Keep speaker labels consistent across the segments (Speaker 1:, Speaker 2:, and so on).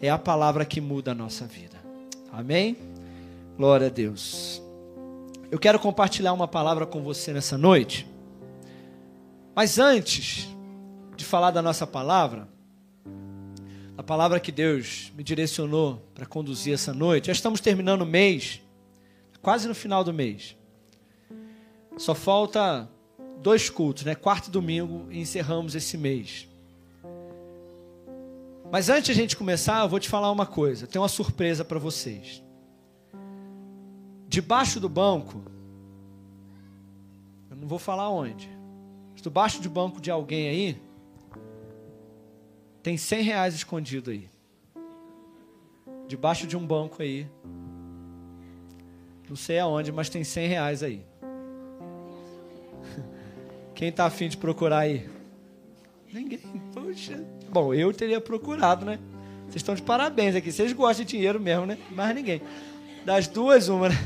Speaker 1: é a palavra que muda a nossa vida. Amém? Glória a Deus. Eu quero compartilhar uma palavra com você nessa noite. Mas antes de falar da nossa palavra, a palavra que Deus me direcionou para conduzir essa noite, já estamos terminando o mês, quase no final do mês. Só falta dois cultos, né? Quarto e domingo e encerramos esse mês. Mas antes de a gente começar, eu vou te falar uma coisa. Tem uma surpresa para vocês. Debaixo do banco, eu não vou falar onde. Debaixo do banco de alguém aí, tem 100 reais escondido aí. Debaixo de um banco aí. Não sei aonde, mas tem 100 reais aí. Quem está afim de procurar aí? Ninguém. Poxa. Bom, eu teria procurado, né? Vocês estão de parabéns aqui. Vocês gostam de dinheiro mesmo, né? Mais ninguém. Das duas, uma, né?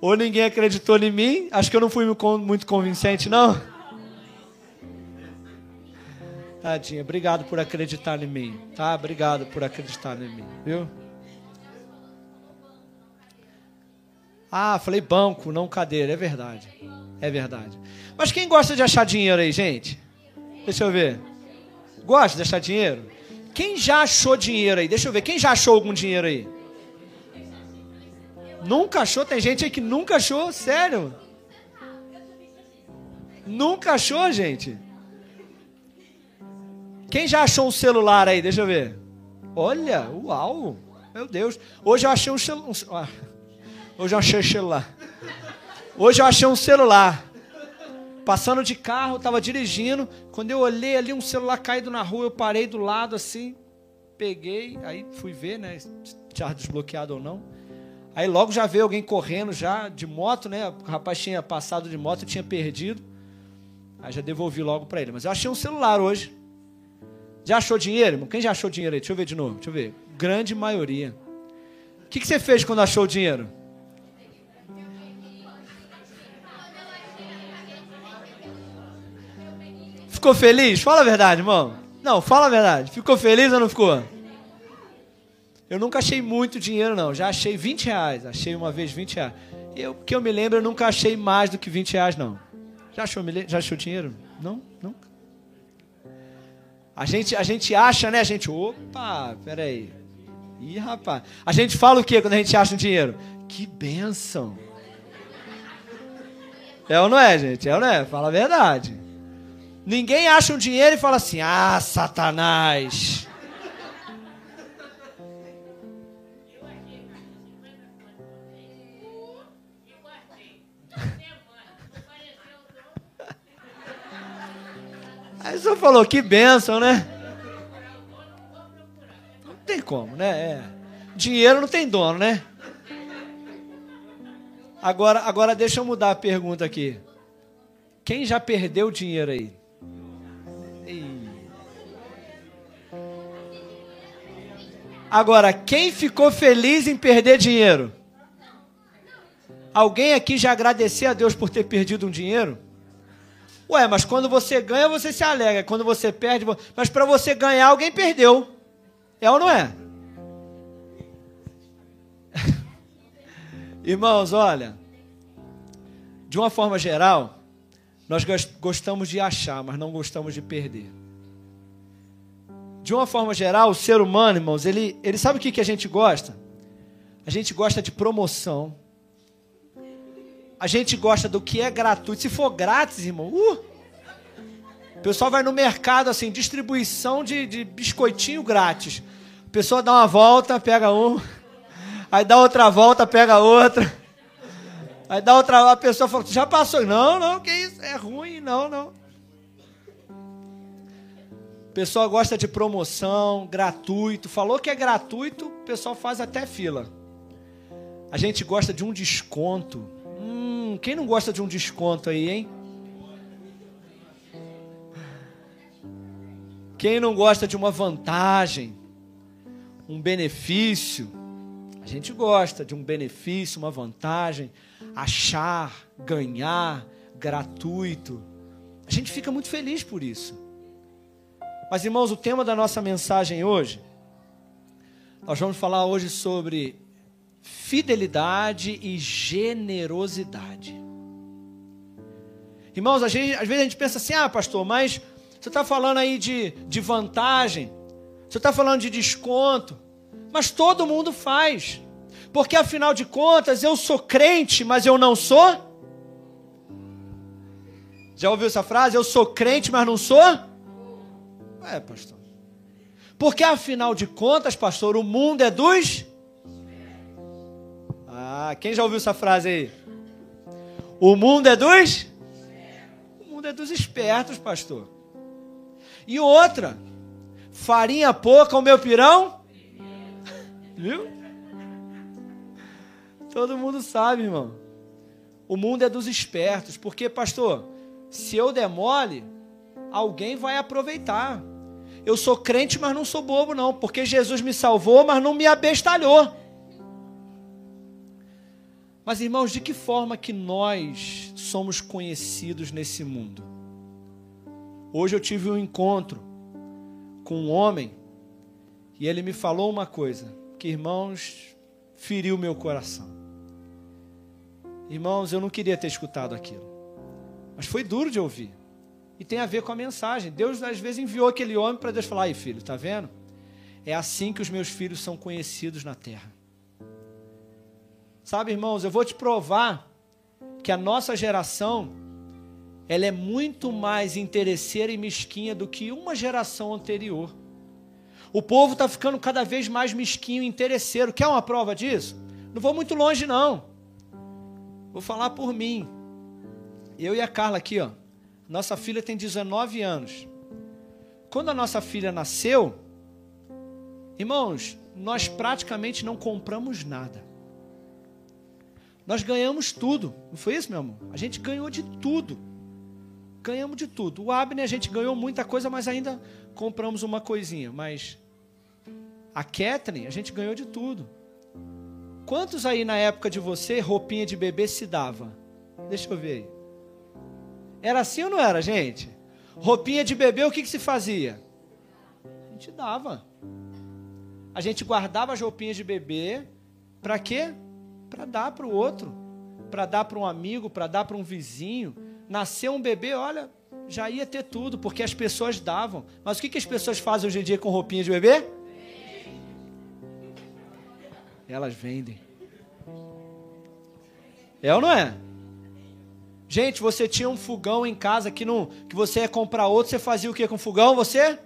Speaker 1: Ou ninguém acreditou em mim. Acho que eu não fui muito convincente, não. Tadinha, obrigado por acreditar em mim, tá? Obrigado por acreditar em mim, viu? Ah, falei banco, não cadeira, é verdade. É verdade. Mas quem gosta de achar dinheiro aí, gente? Deixa eu ver. Gosta de achar dinheiro? Quem já achou dinheiro aí? Deixa eu ver. Quem já achou algum dinheiro aí? Nunca achou? Tem gente aí que nunca achou? Sério? Nunca achou, gente? Quem já achou um celular aí? Deixa eu ver. Olha, uau. Meu Deus. Hoje eu achei um celular. Hoje eu achei um celular. Hoje eu achei um celular. Passando de carro, estava dirigindo. Quando eu olhei ali um celular caído na rua, eu parei do lado assim, peguei, aí fui ver, né, se tinha desbloqueado ou não. Aí logo já veio alguém correndo já de moto, né? O rapaz tinha passado de moto tinha perdido. Aí já devolvi logo para ele. Mas eu achei um celular hoje. Já achou dinheiro, irmão? Quem já achou dinheiro aí? Deixa eu ver de novo. Deixa eu ver. Grande maioria. O que, que você fez quando achou o dinheiro? Ficou feliz? Fala a verdade, irmão. Não, fala a verdade. Ficou feliz ou não ficou? Eu nunca achei muito dinheiro, não. Já achei 20 reais. Achei uma vez 20 reais. Eu, que eu me lembro, eu nunca achei mais do que 20 reais, não. Já achou, já achou dinheiro? Não? Nunca? A gente, a gente acha, né? A gente, opa, peraí. Ih, rapaz. A gente fala o que quando a gente acha um dinheiro? Que benção. É ou não é, gente? É ou não é? Fala a verdade. Ninguém acha um dinheiro e fala assim: ah, Satanás. Aí você falou, que bênção, né? Não tem como, né? É. Dinheiro não tem dono, né? Agora, agora deixa eu mudar a pergunta aqui. Quem já perdeu dinheiro aí? Agora, quem ficou feliz em perder dinheiro? Alguém aqui já agradeceu a Deus por ter perdido um dinheiro? Ué, mas quando você ganha, você se alegra. Quando você perde, mas para você ganhar, alguém perdeu. É ou não é? Irmãos, olha, de uma forma geral, nós gostamos de achar, mas não gostamos de perder. De uma forma geral, o ser humano, irmãos, ele, ele sabe o que, que a gente gosta? A gente gosta de promoção. A gente gosta do que é gratuito. Se for grátis, irmão, uh! O pessoal vai no mercado, assim, distribuição de, de biscoitinho grátis. A pessoa dá uma volta, pega um. Aí dá outra volta, pega outra. Aí dá outra, a pessoa fala, já passou. Não, não, que isso? É ruim, não, não pessoal gosta de promoção, gratuito. Falou que é gratuito, o pessoal faz até fila. A gente gosta de um desconto. Hum, quem não gosta de um desconto aí, hein? Quem não gosta de uma vantagem, um benefício? A gente gosta de um benefício, uma vantagem, achar, ganhar, gratuito. A gente fica muito feliz por isso. Mas, irmãos, o tema da nossa mensagem hoje Nós vamos falar hoje sobre fidelidade e generosidade. Irmãos, às vezes, às vezes a gente pensa assim: ah, pastor, mas você está falando aí de, de vantagem, você está falando de desconto, mas todo mundo faz. Porque afinal de contas, eu sou crente, mas eu não sou. Já ouviu essa frase? Eu sou crente, mas não sou? É, pastor. Porque afinal de contas, pastor, o mundo é dos. Ah, quem já ouviu essa frase aí? O mundo é dos. O mundo é dos espertos, pastor. E outra, farinha pouca, o meu pirão. Viu? Todo mundo sabe, irmão. O mundo é dos espertos, porque, pastor, se eu demole, alguém vai aproveitar. Eu sou crente, mas não sou bobo, não, porque Jesus me salvou, mas não me abestalhou. Mas, irmãos, de que forma que nós somos conhecidos nesse mundo? Hoje eu tive um encontro com um homem e ele me falou uma coisa que, irmãos, feriu meu coração. Irmãos, eu não queria ter escutado aquilo, mas foi duro de ouvir. E tem a ver com a mensagem. Deus às vezes enviou aquele homem para Deus falar: "Aí, filho, tá vendo? É assim que os meus filhos são conhecidos na terra." Sabe, irmãos, eu vou te provar que a nossa geração ela é muito mais interesseira e mesquinha do que uma geração anterior. O povo está ficando cada vez mais mesquinho e interesseiro. Quer uma prova disso? Não vou muito longe, não. Vou falar por mim. Eu e a Carla aqui, ó. Nossa filha tem 19 anos. Quando a nossa filha nasceu, irmãos, nós praticamente não compramos nada. Nós ganhamos tudo. Não foi isso, meu amor? A gente ganhou de tudo. Ganhamos de tudo. O Abner a gente ganhou muita coisa, mas ainda compramos uma coisinha. Mas a Catherine a gente ganhou de tudo. Quantos aí na época de você, roupinha de bebê se dava? Deixa eu ver aí. Era assim ou não era, gente? Roupinha de bebê, o que, que se fazia? A gente dava. A gente guardava as roupinhas de bebê. Para quê? Para dar para o outro. Para dar para um amigo, para dar para um vizinho. Nasceu um bebê, olha, já ia ter tudo, porque as pessoas davam. Mas o que, que as pessoas fazem hoje em dia com roupinha de bebê? Elas vendem. É ou não é? Gente, você tinha um fogão em casa que não, que você ia comprar outro, você fazia o que com o fogão? Você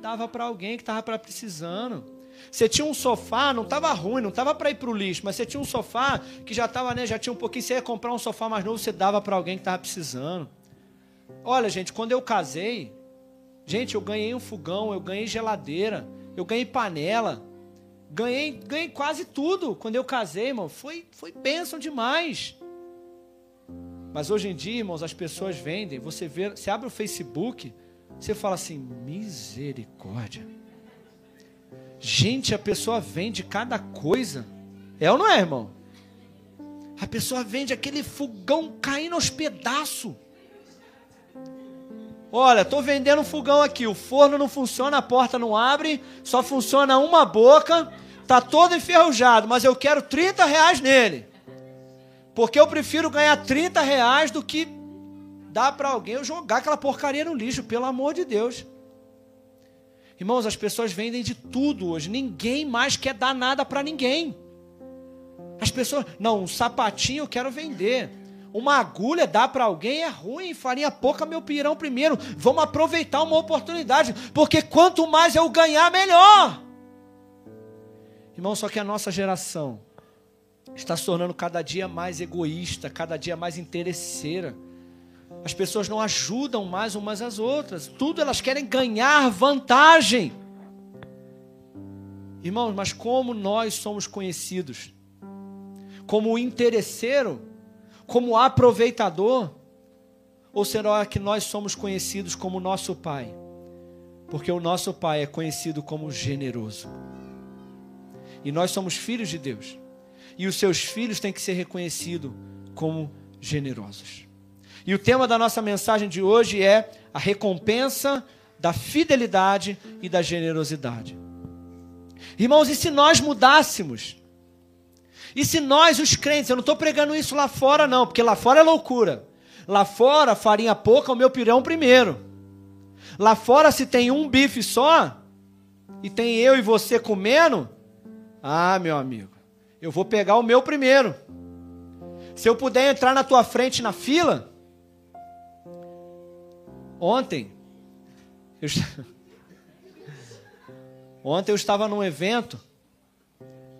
Speaker 1: dava para alguém que estava precisando. Você tinha um sofá, não estava ruim, não estava para ir para o lixo, mas você tinha um sofá que já estava, né, já tinha um pouquinho, você ia comprar um sofá mais novo, você dava para alguém que estava precisando. Olha, gente, quando eu casei, gente, eu ganhei um fogão, eu ganhei geladeira, eu ganhei panela, ganhei, ganhei quase tudo quando eu casei, irmão. Foi, foi bênção demais. Mas hoje em dia, irmãos, as pessoas vendem. Você vê, você abre o Facebook, você fala assim: misericórdia. Gente, a pessoa vende cada coisa. É ou não é, irmão? A pessoa vende aquele fogão caindo aos pedaços. Olha, estou vendendo um fogão aqui. O forno não funciona, a porta não abre, só funciona uma boca. Tá todo enferrujado, mas eu quero 30 reais nele. Porque eu prefiro ganhar 30 reais do que dar para alguém jogar aquela porcaria no lixo, pelo amor de Deus. Irmãos, as pessoas vendem de tudo hoje. Ninguém mais quer dar nada para ninguém. As pessoas, não, um sapatinho eu quero vender. Uma agulha dá para alguém é ruim, farinha pouca meu pirão primeiro. Vamos aproveitar uma oportunidade, porque quanto mais eu ganhar, melhor. Irmão, só que a nossa geração está se tornando cada dia mais egoísta, cada dia mais interesseira. As pessoas não ajudam mais umas às outras, tudo elas querem ganhar vantagem. Irmãos, mas como nós somos conhecidos? Como interesseiro? Como aproveitador? Ou será que nós somos conhecidos como nosso Pai? Porque o nosso Pai é conhecido como generoso. E nós somos filhos de Deus e os seus filhos têm que ser reconhecidos como generosos. E o tema da nossa mensagem de hoje é a recompensa da fidelidade e da generosidade. Irmãos, e se nós mudássemos? E se nós, os crentes, eu não estou pregando isso lá fora, não, porque lá fora é loucura. Lá fora, farinha pouca, o meu pirão primeiro. Lá fora, se tem um bife só, e tem eu e você comendo, ah, meu amigo, eu vou pegar o meu primeiro. Se eu puder entrar na tua frente na fila, ontem, eu... ontem eu estava num evento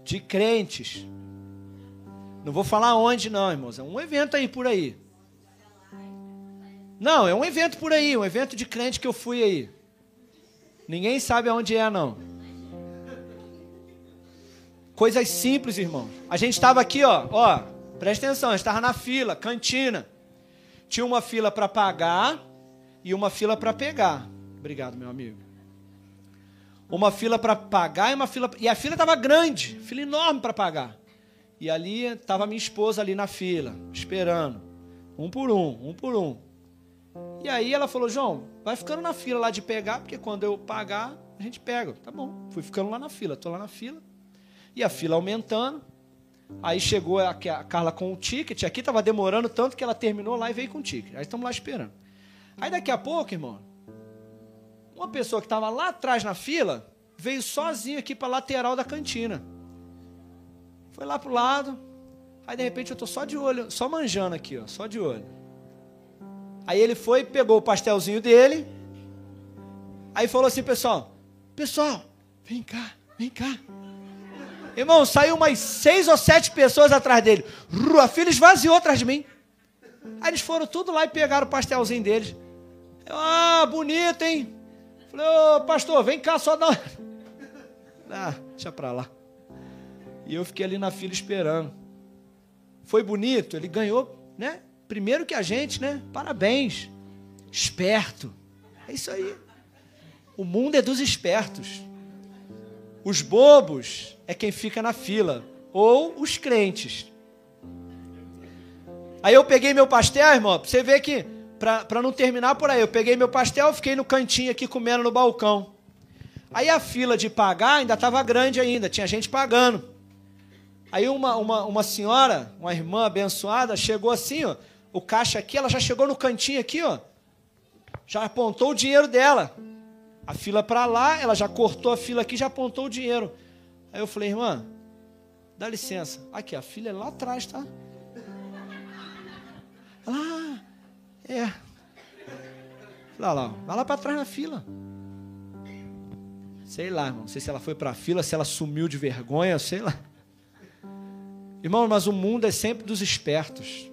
Speaker 1: de crentes. Não vou falar onde, não, irmãos. É um evento aí por aí. Não, é um evento por aí, um evento de crente que eu fui aí. Ninguém sabe aonde é, não. Coisas simples, irmão. A gente estava aqui, ó, ó, presta atenção, a gente estava na fila, cantina. Tinha uma fila para pagar e uma fila para pegar. Obrigado, meu amigo. Uma fila para pagar e uma fila e a fila estava grande, fila enorme para pagar. E ali estava minha esposa ali na fila, esperando, um por um, um por um. E aí ela falou, João, vai ficando na fila lá de pegar, porque quando eu pagar, a gente pega. Tá bom, fui ficando lá na fila, tô lá na fila. E a fila aumentando. Aí chegou a, Carla com o ticket, aqui estava demorando tanto que ela terminou lá e veio com o ticket. Aí estamos lá esperando. Aí daqui a pouco, irmão, uma pessoa que estava lá atrás na fila veio sozinha aqui para a lateral da cantina. Foi lá pro lado. Aí de repente eu tô só de olho, só manjando aqui, ó, só de olho. Aí ele foi, pegou o pastelzinho dele. Aí falou assim, pessoal: Pessoal, vem cá, vem cá. Irmão, saiu umas seis ou sete pessoas atrás dele. A filha esvaziou atrás de mim. Aí eles foram tudo lá e pegaram o pastelzinho deles. Eu, ah, bonito, hein? Falei, ô pastor, vem cá só dar. Ah, deixa pra lá. E eu fiquei ali na fila esperando. Foi bonito, ele ganhou, né? primeiro que a gente, né? Parabéns. Esperto. É isso aí. O mundo é dos espertos. Os bobos é quem fica na fila. Ou os crentes. Aí eu peguei meu pastel, irmão, pra você ver que, para não terminar por aí, eu peguei meu pastel, fiquei no cantinho aqui comendo no balcão. Aí a fila de pagar ainda estava grande ainda, tinha gente pagando. Aí uma, uma, uma senhora, uma irmã abençoada, chegou assim, ó, o caixa aqui, ela já chegou no cantinho aqui, ó. Já apontou o dinheiro dela. A fila para lá, ela já cortou a fila aqui, já apontou o dinheiro. Aí eu falei, irmã, dá licença. Aqui, a fila é lá atrás, tá? Ela, ah, é. Lá, lá, vai lá para trás na fila. Sei lá, irmão. Não sei se ela foi para a fila, se ela sumiu de vergonha, sei lá. Irmão, mas o mundo é sempre dos espertos.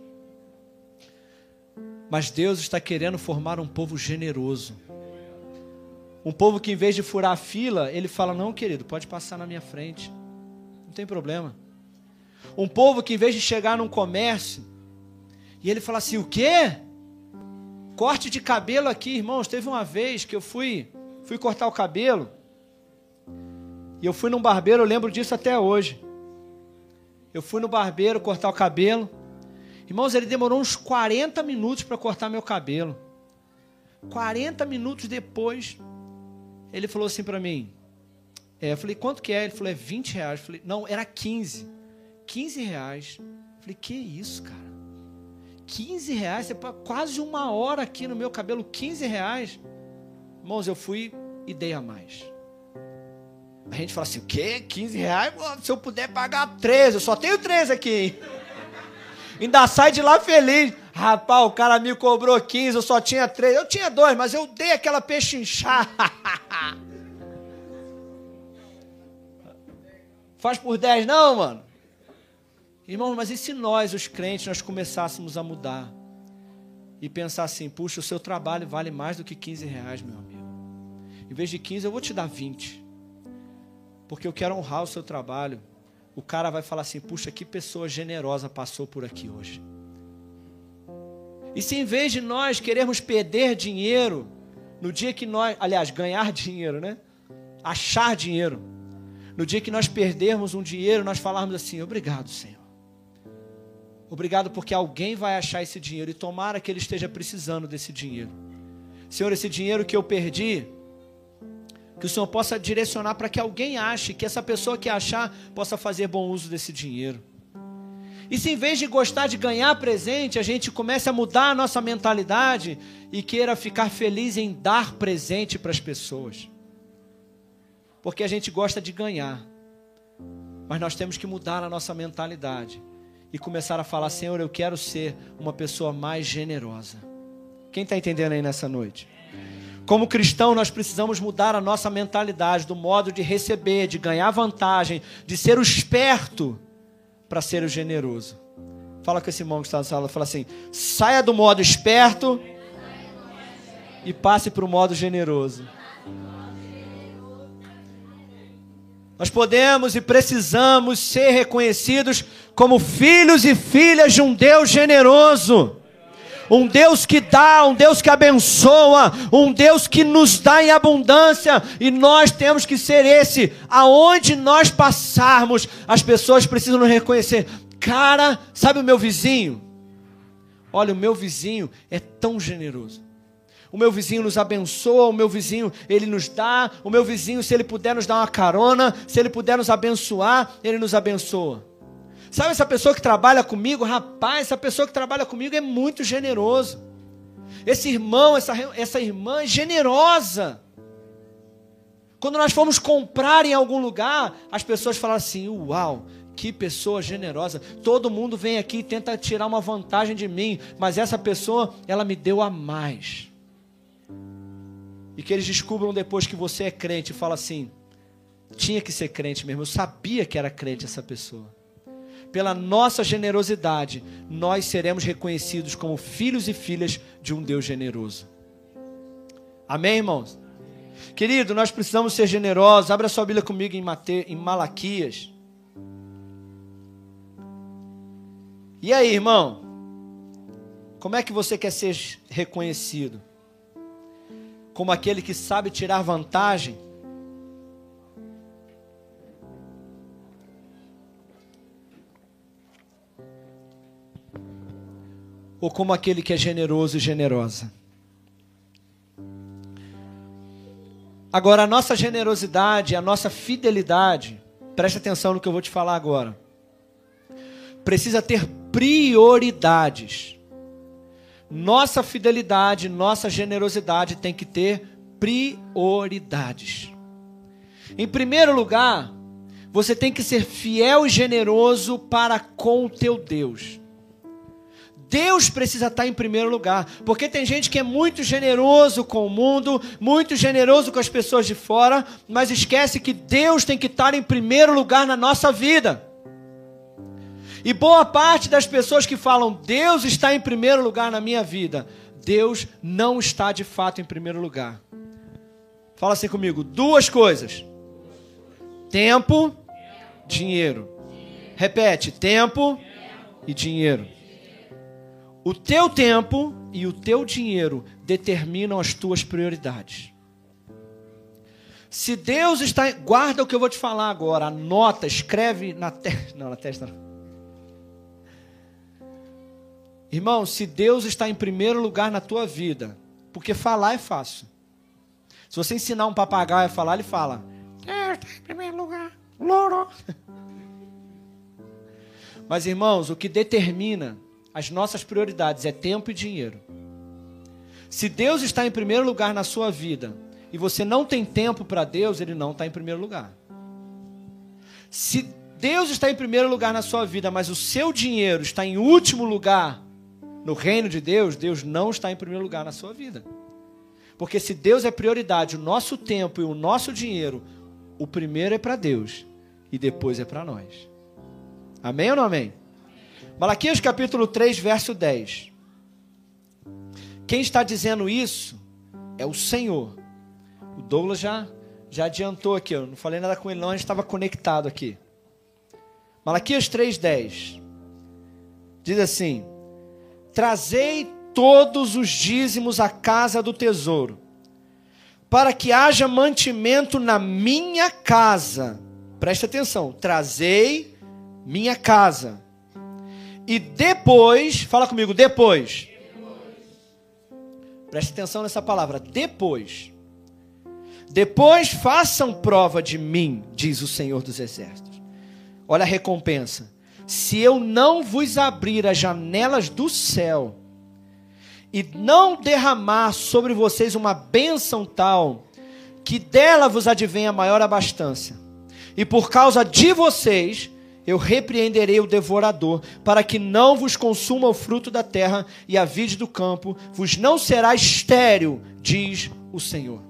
Speaker 1: Mas Deus está querendo formar um povo generoso. Um povo que, em vez de furar a fila, ele fala: Não, querido, pode passar na minha frente. Não tem problema. Um povo que, em vez de chegar num comércio, e ele fala assim: O quê? Corte de cabelo aqui, irmãos. Teve uma vez que eu fui, fui cortar o cabelo. E eu fui num barbeiro, eu lembro disso até hoje. Eu fui no barbeiro cortar o cabelo. Irmãos, ele demorou uns 40 minutos para cortar meu cabelo. 40 minutos depois, ele falou assim para mim. É, eu falei, quanto que é? Ele falou, é 20 reais. Eu falei, não, era 15. 15 reais. Eu falei, que isso, cara? 15 reais? Você quase uma hora aqui no meu cabelo, 15 reais. Irmãos, eu fui e dei a mais. A gente fala assim, o quê? 15 reais? Se eu puder pagar 13, eu só tenho 13 aqui, hein? Ainda sai de lá feliz. Rapaz, o cara me cobrou 15, eu só tinha 3. Eu tinha dois, mas eu dei aquela pechinchada. Faz por 10 não, mano? Irmãos, mas e se nós, os crentes, nós começássemos a mudar? E pensar assim, puxa, o seu trabalho vale mais do que 15 reais, meu amigo. Em vez de 15, eu vou te dar 20. Porque eu quero honrar o seu trabalho o cara vai falar assim: puxa, que pessoa generosa passou por aqui hoje. E se em vez de nós queremos perder dinheiro, no dia que nós, aliás, ganhar dinheiro, né? Achar dinheiro. No dia que nós perdermos um dinheiro, nós falarmos assim: obrigado, Senhor. Obrigado porque alguém vai achar esse dinheiro e tomara que ele esteja precisando desse dinheiro. Senhor, esse dinheiro que eu perdi Que o Senhor possa direcionar para que alguém ache, que essa pessoa que achar possa fazer bom uso desse dinheiro. E se em vez de gostar de ganhar presente, a gente comece a mudar a nossa mentalidade e queira ficar feliz em dar presente para as pessoas. Porque a gente gosta de ganhar. Mas nós temos que mudar a nossa mentalidade e começar a falar: Senhor, eu quero ser uma pessoa mais generosa. Quem está entendendo aí nessa noite? Como cristão, nós precisamos mudar a nossa mentalidade do modo de receber, de ganhar vantagem, de ser o esperto para ser o generoso. Fala com esse irmão que está na sala, fala assim: saia do modo esperto e passe para o modo generoso. Nós podemos e precisamos ser reconhecidos como filhos e filhas de um Deus generoso. Um Deus que dá, um Deus que abençoa, um Deus que nos dá em abundância, e nós temos que ser esse. Aonde nós passarmos, as pessoas precisam nos reconhecer. Cara, sabe o meu vizinho? Olha, o meu vizinho é tão generoso. O meu vizinho nos abençoa, o meu vizinho, ele nos dá, o meu vizinho, se ele puder nos dar uma carona, se ele puder nos abençoar, ele nos abençoa. Sabe essa pessoa que trabalha comigo? Rapaz, essa pessoa que trabalha comigo é muito generoso. Esse irmão, essa, essa irmã é generosa. Quando nós fomos comprar em algum lugar, as pessoas falam assim: Uau, que pessoa generosa. Todo mundo vem aqui e tenta tirar uma vantagem de mim, mas essa pessoa, ela me deu a mais. E que eles descubram depois que você é crente e fala assim: tinha que ser crente mesmo, eu sabia que era crente essa pessoa. Pela nossa generosidade, nós seremos reconhecidos como filhos e filhas de um Deus generoso. Amém, irmãos? Querido, nós precisamos ser generosos. Abra sua Bíblia comigo em, Mate... em Malaquias. E aí, irmão? Como é que você quer ser reconhecido? como aquele que sabe tirar vantagem. Ou como aquele que é generoso e generosa. Agora, a nossa generosidade, a nossa fidelidade, preste atenção no que eu vou te falar agora, precisa ter prioridades. Nossa fidelidade, nossa generosidade tem que ter prioridades. Em primeiro lugar, você tem que ser fiel e generoso para com o teu Deus. Deus precisa estar em primeiro lugar, porque tem gente que é muito generoso com o mundo, muito generoso com as pessoas de fora, mas esquece que Deus tem que estar em primeiro lugar na nossa vida. E boa parte das pessoas que falam Deus está em primeiro lugar na minha vida, Deus não está de fato em primeiro lugar. Fala assim comigo: duas coisas: tempo, dinheiro. Repete: tempo e dinheiro. O teu tempo e o teu dinheiro determinam as tuas prioridades. Se Deus está. Guarda o que eu vou te falar agora. Anota, escreve na testa. Não, na testa não. Irmão, se Deus está em primeiro lugar na tua vida, porque falar é fácil. Se você ensinar um papagaio a falar, ele fala: Deus está em primeiro lugar, louro. Mas, irmãos, o que determina as nossas prioridades é tempo e dinheiro. Se Deus está em primeiro lugar na sua vida e você não tem tempo para Deus, Ele não está em primeiro lugar. Se Deus está em primeiro lugar na sua vida, mas o seu dinheiro está em último lugar, no reino de Deus, Deus não está em primeiro lugar na sua vida. Porque se Deus é prioridade, o nosso tempo e o nosso dinheiro, o primeiro é para Deus e depois é para nós. Amém ou não amém? Malaquias capítulo 3, verso 10. Quem está dizendo isso é o Senhor. O Douglas já, já adiantou aqui, eu não falei nada com ele não, a gente estava conectado aqui. Malaquias 3, 10. Diz assim: Trazei todos os dízimos à casa do tesouro, para que haja mantimento na minha casa. Preste atenção, trazei minha casa. E depois, fala comigo, depois. depois. Preste atenção nessa palavra, depois. Depois façam prova de mim, diz o Senhor dos Exércitos. Olha a recompensa. Se eu não vos abrir as janelas do céu e não derramar sobre vocês uma bênção tal, que dela vos advenha maior abastança, e por causa de vocês eu repreenderei o devorador, para que não vos consuma o fruto da terra e a vide do campo, vos não será estéril, diz o Senhor.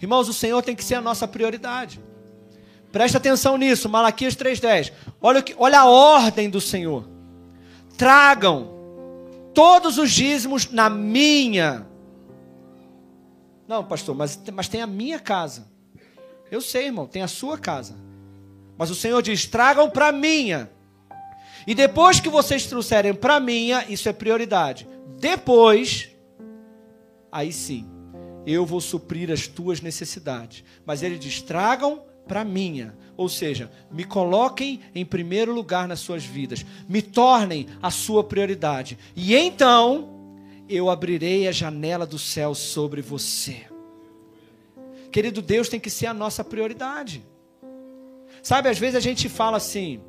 Speaker 1: Irmãos, o Senhor tem que ser a nossa prioridade. Presta atenção nisso, Malaquias 3,10. Olha, olha a ordem do Senhor. Tragam todos os dízimos na minha. Não, pastor, mas, mas tem a minha casa. Eu sei, irmão, tem a sua casa. Mas o Senhor diz: tragam para minha. E depois que vocês trouxerem para minha, isso é prioridade. Depois, aí sim, eu vou suprir as tuas necessidades. Mas ele diz: tragam para minha. Ou seja, me coloquem em primeiro lugar nas suas vidas, me tornem a sua prioridade. E então eu abrirei a janela do céu sobre você. Querido, Deus tem que ser a nossa prioridade. Sabe, às vezes a gente fala assim,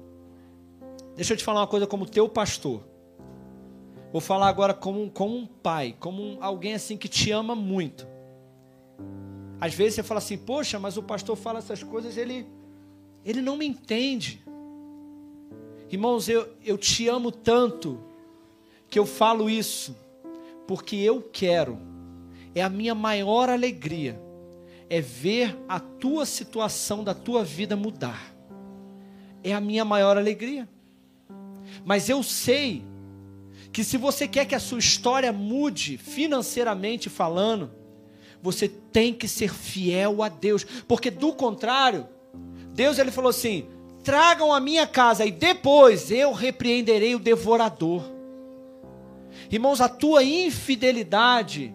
Speaker 1: deixa eu te falar uma coisa como teu pastor. Vou falar agora como, como um pai, como um, alguém assim que te ama muito. Às vezes você fala assim, poxa, mas o pastor fala essas coisas, ele, ele não me entende. Irmãos, eu, eu te amo tanto que eu falo isso, porque eu quero, é a minha maior alegria, é ver a tua situação da tua vida mudar. É a minha maior alegria. Mas eu sei que se você quer que a sua história mude financeiramente falando, você tem que ser fiel a Deus, porque do contrário, Deus ele falou assim: tragam a minha casa e depois eu repreenderei o devorador. Irmãos, a tua infidelidade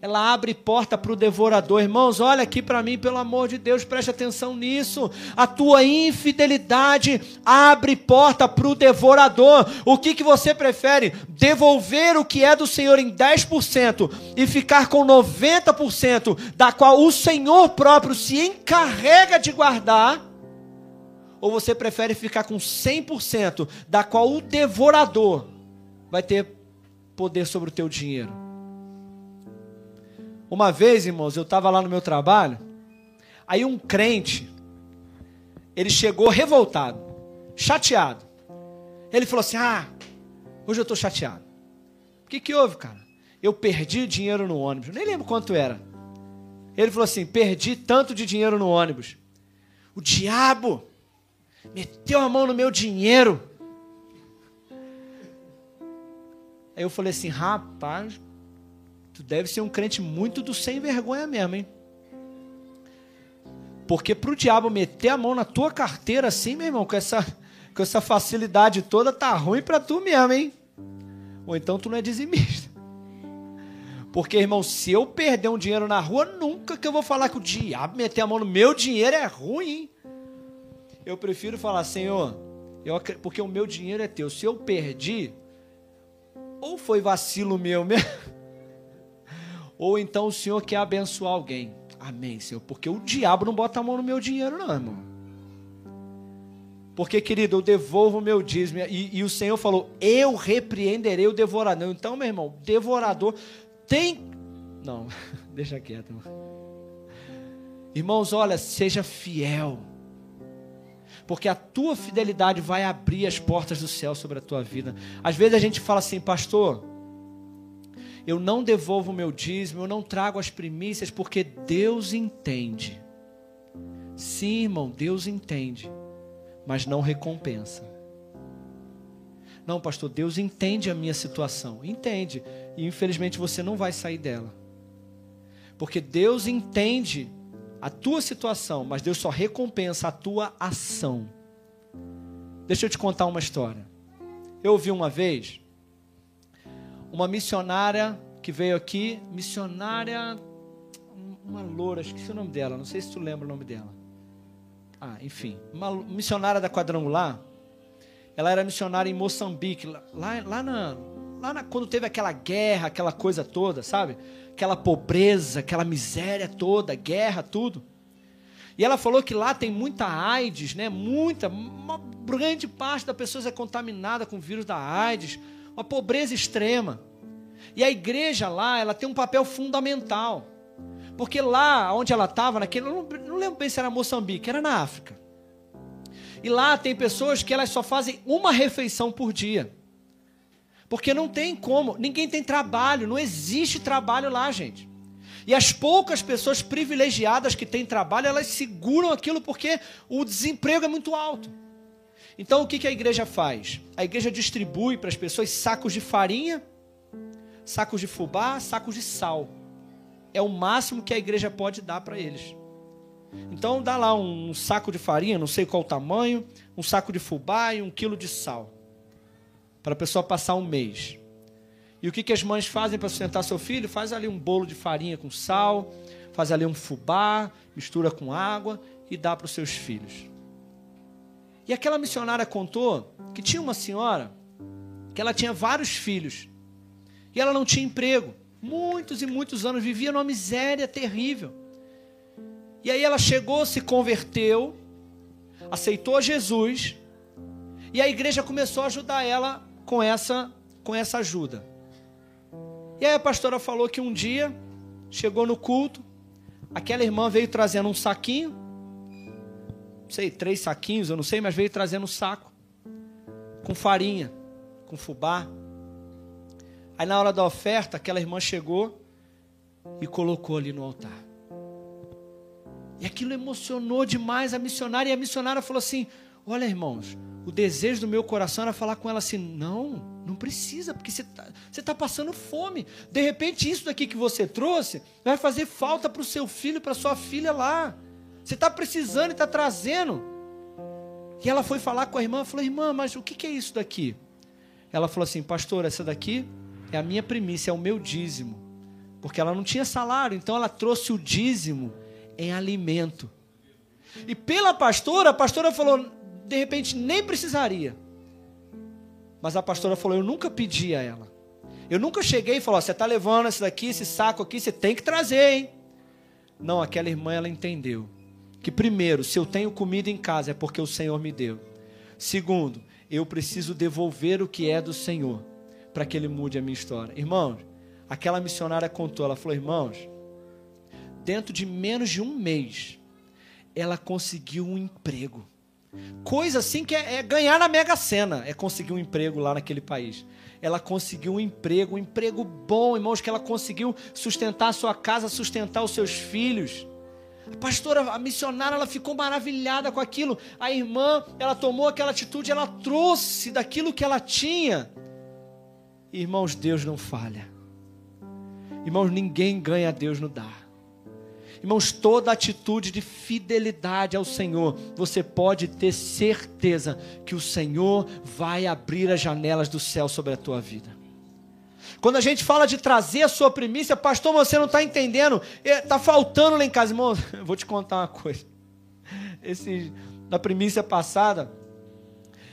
Speaker 1: ela abre porta para o devorador. Irmãos, olha aqui para mim, pelo amor de Deus, preste atenção nisso. A tua infidelidade abre porta para o devorador. O que, que você prefere? Devolver o que é do Senhor em 10% e ficar com 90%, da qual o Senhor próprio se encarrega de guardar? Ou você prefere ficar com 100%, da qual o devorador vai ter poder sobre o teu dinheiro? Uma vez, irmãos, eu estava lá no meu trabalho, aí um crente, ele chegou revoltado, chateado. Ele falou assim: Ah, hoje eu estou chateado. O que, que houve, cara? Eu perdi dinheiro no ônibus. Nem lembro quanto era. Ele falou assim: Perdi tanto de dinheiro no ônibus. O diabo meteu a mão no meu dinheiro. Aí eu falei assim: Rapaz, Tu deve ser um crente muito do sem vergonha mesmo, hein? Porque para o diabo meter a mão na tua carteira assim, meu irmão, com essa, com essa facilidade toda, tá ruim para tu mesmo, hein? Ou então tu não é dizimista. Porque, irmão, se eu perder um dinheiro na rua, nunca que eu vou falar que o diabo meter a mão no meu dinheiro é ruim, hein? Eu prefiro falar, Senhor, eu, porque o meu dinheiro é teu. Se eu perdi, ou foi vacilo meu mesmo ou então o Senhor quer abençoar alguém. Amém, Senhor. Porque o diabo não bota a mão no meu dinheiro, não, irmão. Porque, querido, eu devolvo o meu dízimo. E, e o Senhor falou: Eu repreenderei o devorador. Então, meu irmão, devorador tem. Não, deixa quieto. Irmãos, olha, seja fiel. Porque a tua fidelidade vai abrir as portas do céu sobre a tua vida. Às vezes a gente fala assim, pastor, eu não devolvo o meu dízimo, eu não trago as primícias, porque Deus entende. Sim, irmão, Deus entende, mas não recompensa. Não, pastor, Deus entende a minha situação. Entende. E infelizmente você não vai sair dela. Porque Deus entende a tua situação, mas Deus só recompensa a tua ação. Deixa eu te contar uma história. Eu ouvi uma vez uma missionária que veio aqui, missionária, uma loura, esqueci o nome dela, não sei se tu lembra o nome dela. Ah, enfim, uma missionária da Quadrangular, ela era missionária em Moçambique, lá, lá, na, lá na, quando teve aquela guerra, aquela coisa toda, sabe? aquela pobreza, aquela miséria toda, guerra, tudo. E ela falou que lá tem muita AIDS, né? Muita, uma grande parte das pessoas é contaminada com o vírus da AIDS, uma pobreza extrema. E a igreja lá, ela tem um papel fundamental. Porque lá onde ela estava, naquele, não, não lembro bem se era Moçambique, era na África. E lá tem pessoas que elas só fazem uma refeição por dia. Porque não tem como, ninguém tem trabalho, não existe trabalho lá, gente. E as poucas pessoas privilegiadas que têm trabalho, elas seguram aquilo porque o desemprego é muito alto. Então o que a igreja faz? A igreja distribui para as pessoas sacos de farinha, sacos de fubá, sacos de sal. É o máximo que a igreja pode dar para eles. Então dá lá um saco de farinha, não sei qual o tamanho, um saco de fubá e um quilo de sal. Para a pessoa passar um mês. E o que, que as mães fazem para sustentar seu filho? Faz ali um bolo de farinha com sal, faz ali um fubá, mistura com água e dá para os seus filhos. E aquela missionária contou que tinha uma senhora que ela tinha vários filhos e ela não tinha emprego. Muitos e muitos anos vivia numa miséria terrível. E aí ela chegou, se converteu, aceitou Jesus, e a igreja começou a ajudar ela com essa com essa ajuda. E aí a pastora falou que um dia chegou no culto, aquela irmã veio trazendo um saquinho, sei, três saquinhos, eu não sei, mas veio trazendo um saco com farinha, com fubá. Aí na hora da oferta, aquela irmã chegou e colocou ali no altar. E aquilo emocionou demais a missionária, e a missionária falou assim: Olha, irmãos, o desejo do meu coração era falar com ela assim: Não, não precisa, porque você está tá passando fome. De repente, isso daqui que você trouxe vai fazer falta para o seu filho, para sua filha lá. Você está precisando e está trazendo. E ela foi falar com a irmã, falou: Irmã, mas o que, é isso daqui? Ela falou assim: Pastor, essa daqui é a minha primícia, é o meu dízimo. Porque ela não tinha salário, então ela trouxe o dízimo em alimento. E pela pastora, a pastora falou: de repente nem precisaria. Mas a pastora falou: eu nunca pedi a ela. Eu nunca cheguei e falei: você está levando esse daqui, esse saco aqui, você tem que trazer, hein? Não, aquela irmã ela entendeu que primeiro, se eu tenho comida em casa é porque o Senhor me deu. Segundo, eu preciso devolver o que é do Senhor para que ele mude a minha história. Irmãos, aquela missionária contou, ela falou: "Irmãos, dentro de menos de um mês, ela conseguiu um emprego. Coisa assim que é, é, ganhar na Mega Sena, é conseguir um emprego lá naquele país. Ela conseguiu um emprego, um emprego bom, irmãos, que ela conseguiu sustentar a sua casa, sustentar os seus filhos. A pastora, a missionária, ela ficou maravilhada com aquilo. A irmã, ela tomou aquela atitude, ela trouxe daquilo que ela tinha. Irmãos, Deus não falha. Irmãos, ninguém ganha, Deus não dá. Irmãos, toda atitude de fidelidade ao Senhor, você pode ter certeza que o Senhor vai abrir as janelas do céu sobre a tua vida. Quando a gente fala de trazer a sua primícia, pastor, você não está entendendo, está é, faltando lá em casa. Irmão, eu vou te contar uma coisa. Esse, na primícia passada,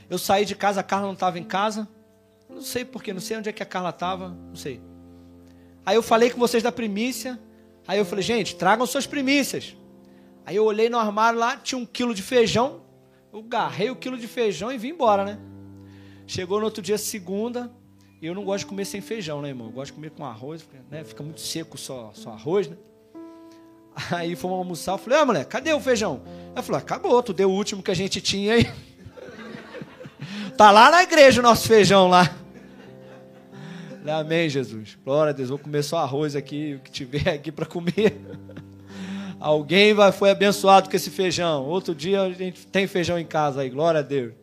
Speaker 1: eu saí de casa, a Carla não estava em casa. Não sei porquê, não sei onde é que a Carla estava, não sei. Aí eu falei com vocês da primícia. Aí eu falei, gente, tragam suas primícias. Aí eu olhei no armário lá, tinha um quilo de feijão. Eu garrei o quilo de feijão e vim embora, né? Chegou no outro dia, segunda. Eu não gosto de comer sem feijão, né, irmão? Eu gosto de comer com arroz, né? Fica muito seco só, só arroz, né? Aí fomos almoçar. Eu falei, ah, moleque, cadê o feijão? Ela falou, acabou, tu deu o último que a gente tinha aí. tá lá na igreja o nosso feijão lá. Amém, Jesus. Glória a Deus. Vou comer só arroz aqui, o que tiver aqui para comer. Alguém vai, foi abençoado com esse feijão. Outro dia a gente tem feijão em casa aí. Glória a Deus.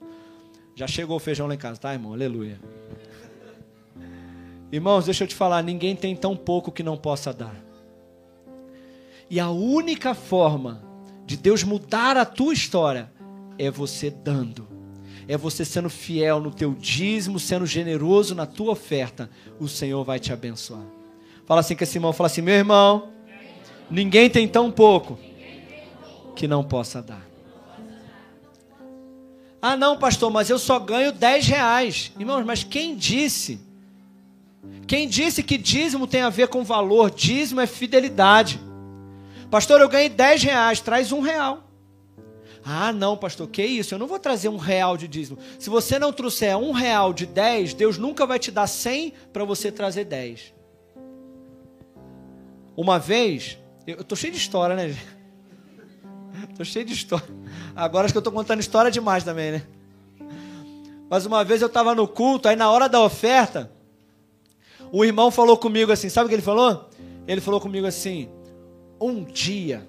Speaker 1: Já chegou o feijão lá em casa, tá, irmão? Aleluia. Irmãos, deixa eu te falar, ninguém tem tão pouco que não possa dar. E a única forma de Deus mudar a tua história é você dando é você sendo fiel no teu dízimo, sendo generoso na tua oferta, o Senhor vai te abençoar. Fala assim com esse irmão, fala assim, meu irmão, ninguém tem tão pouco que não possa dar. Ah não, pastor, mas eu só ganho 10 reais. Irmãos, mas quem disse Quem disse que dízimo tem a ver com valor? Dízimo é fidelidade. Pastor, eu ganhei 10 reais, traz um real. Ah, não, pastor, que isso? Eu não vou trazer um real de dízimo. Se você não trouxer um real de 10, Deus nunca vai te dar 100 para você trazer 10. Uma vez, eu, estou cheio de história, né? Estou cheio de história. Agora acho que eu estou contando história demais também, né? Mas uma vez eu estava no culto, aí na hora da oferta, o irmão falou comigo assim, sabe o que ele falou? Ele falou comigo assim, um dia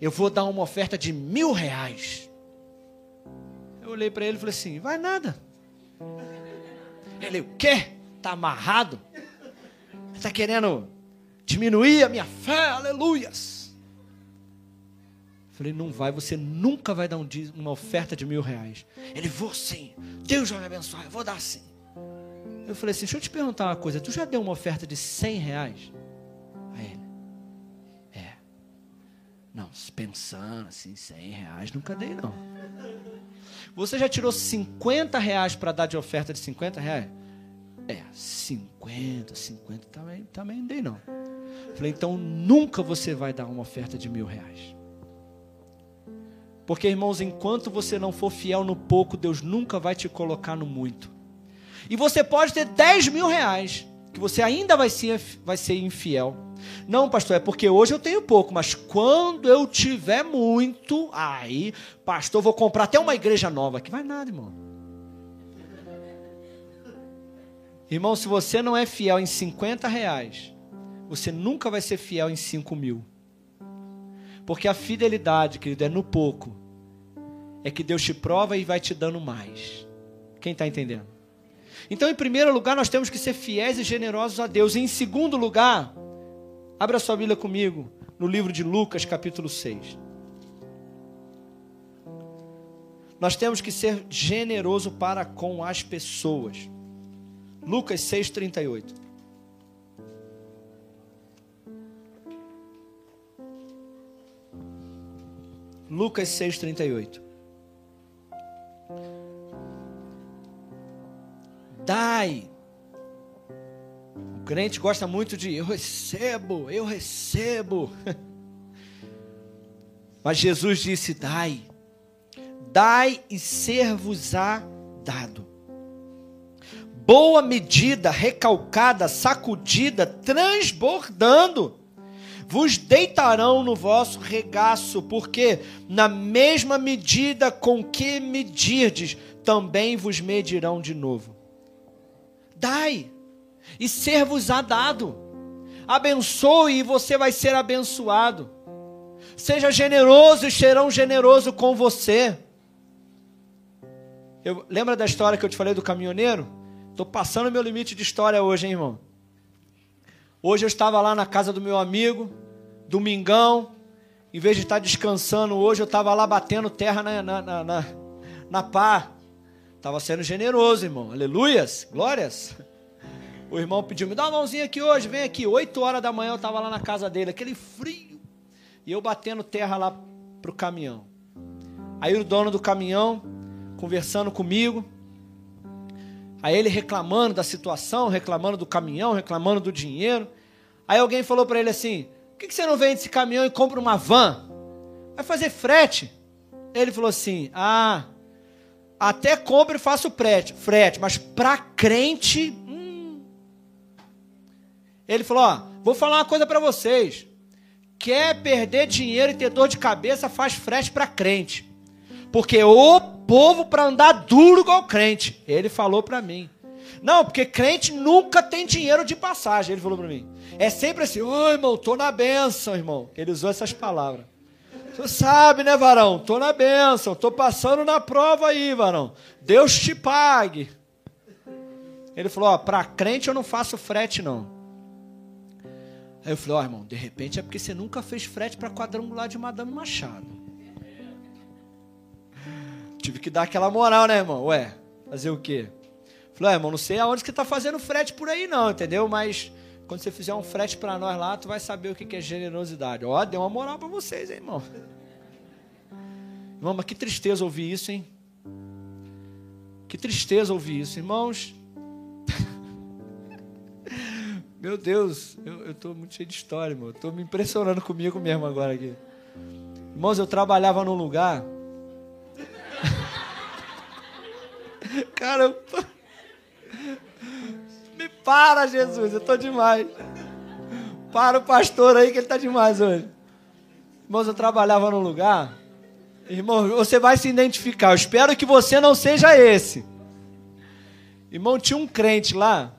Speaker 1: eu vou dar uma oferta de mil reais. Eu olhei para ele e falei assim, vai nada. Ele, o quê? Tá amarrado? Está querendo diminuir a minha fé? Aleluias. Falei, não vai, você nunca vai dar um, uma oferta de mil reais. Ele, vou sim. Deus vai me abençoar, eu vou dar sim. Eu falei assim, deixa eu te perguntar uma coisa. Tu já deu uma oferta de cem reais? A ele. É. Não, pensando assim, cem reais, nunca dei não. Você já tirou 50 reais para dar de oferta de 50 reais? É, 50, 50 também, também não dei não. Falei, então nunca você vai dar uma oferta de mil reais. Porque, irmãos, enquanto você não for fiel no pouco, Deus nunca vai te colocar no muito. E você pode ter 10 mil reais, que você ainda vai ser, vai ser infiel. Não, pastor, é porque hoje eu tenho pouco, mas quando eu tiver muito, aí, pastor, vou comprar até uma igreja nova. Que vai nada, irmão. Irmão, se você não é fiel em 50 reais, você nunca vai ser fiel em 5 mil. Porque a fidelidade, querido, é no pouco. É que Deus te prova e vai te dando mais. Quem está entendendo? Então, em primeiro lugar, nós temos que ser fiéis e generosos a Deus. E em segundo lugar, abra sua Bíblia comigo no livro de Lucas, capítulo 6. Nós temos que ser generoso para com as pessoas. Lucas 6:38. Lucas 6:38. Dai. O crente gosta muito de eu recebo, eu recebo. Mas Jesus disse: dai. Dai e ser-vos-á dado. Boa medida, recalcada, sacudida, transbordando vos deitarão no vosso regaço, porque na mesma medida com que medirdes, também vos medirão de novo. Dai, e ser-vos-á dado. Abençoe e você vai ser abençoado. Seja generoso e serão generoso com você. Eu, lembra da história que eu te falei do caminhoneiro? Estou passando meu limite de história hoje, hein, irmão? Hoje eu estava lá na casa do meu amigo, domingão, em vez de estar descansando hoje, eu estava lá batendo terra na, na, na, na, na pá. Estava sendo generoso, irmão. Aleluias, glórias. O irmão pediu, me dá uma mãozinha aqui hoje, vem aqui. Oito horas da manhã eu estava lá na casa dele, aquele frio. E eu batendo terra lá pro caminhão. Aí o dono do caminhão, conversando comigo. Aí ele reclamando da situação, reclamando do caminhão, reclamando do dinheiro. Aí alguém falou para ele assim: que, que você não vende esse caminhão e compra uma van? Vai fazer frete. Ele falou assim: Ah, até compro e faço frete, frete mas para crente. Hum. Ele falou: Ó, vou falar uma coisa para vocês. Quer perder dinheiro e ter dor de cabeça, faz frete para crente. Porque o povo para andar duro igual crente. Ele falou para mim. Não, porque crente nunca tem dinheiro de passagem. Ele falou para mim. É sempre assim, ô irmão, tô na benção, irmão. Ele usou essas palavras. Você sabe, né, varão? Tô na benção, tô passando na prova aí, varão. Deus te pague. Ele falou, ó, para crente eu não faço frete, não. Aí eu falei, ó, irmão, de repente é porque você nunca fez frete para quadrangular de Madame Machado. Tive que dar aquela moral, né, irmão? Ué, fazer o quê? Falei, ó, irmão, não sei aonde que está fazendo frete por aí, não, entendeu? Mas quando você fizer um frete para nós lá, tu vai saber o que é generosidade. Ó, deu uma moral para vocês, hein, irmão. Irmão, mas que tristeza ouvir isso, hein? Que tristeza ouvir isso, irmãos. Meu Deus, eu estou muito cheio de história, irmão. Estou me impressionando comigo mesmo agora aqui. Irmãos, eu trabalhava num lugar. Cara, eu... para, Jesus, eu estou demais. Para o pastor aí que ele está demais hoje. Irmãos, eu trabalhava num lugar. Irmão, você vai se identificar. Eu espero que você não seja esse. Irmão, tinha um crente lá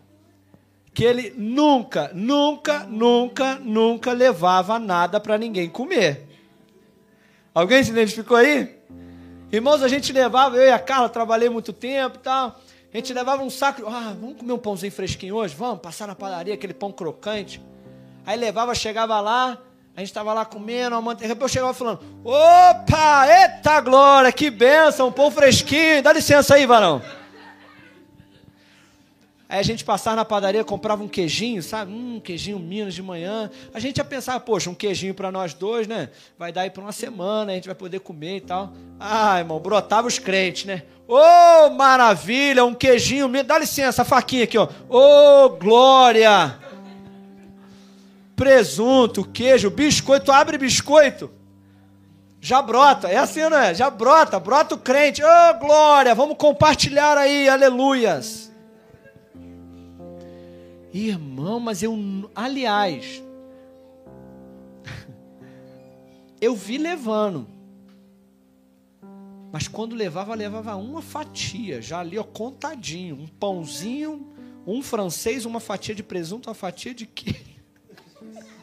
Speaker 1: que ele nunca, nunca, nunca, nunca levava nada para ninguém comer. Alguém se identificou aí? Irmãos, a gente levava, eu e a Carla trabalhei muito tempo e tal. A gente levava um saco, ah, vamos comer um pãozinho fresquinho hoje? Vamos passar na padaria, aquele pão crocante. Aí levava, chegava lá, a gente estava lá comendo, uma manteiga. Depois eu chegava falando: opa, eita glória, que benção, um pão fresquinho. Dá licença aí, varão. Aí a gente passava na padaria, comprava um queijinho, sabe? Hum, queijinho Minas de manhã. A gente ia pensar, poxa, um queijinho para nós dois, né? Vai dar aí para uma semana, a gente vai poder comer e tal. Ah, irmão, brotava os crentes, né? Ô, oh, maravilha, um queijinho Minas. Dá licença, a faquinha aqui, ó. Ô, oh, glória! Presunto, queijo, biscoito, abre biscoito. Já brota, é assim, não é? Já brota, brota o crente. Ô, oh, glória, vamos compartilhar aí, aleluias. Irmão, mas eu, aliás, eu vi levando. Mas quando levava, levava uma fatia, já ali, ó, contadinho. Um pãozinho, um francês, uma fatia de presunto, uma fatia de queijo.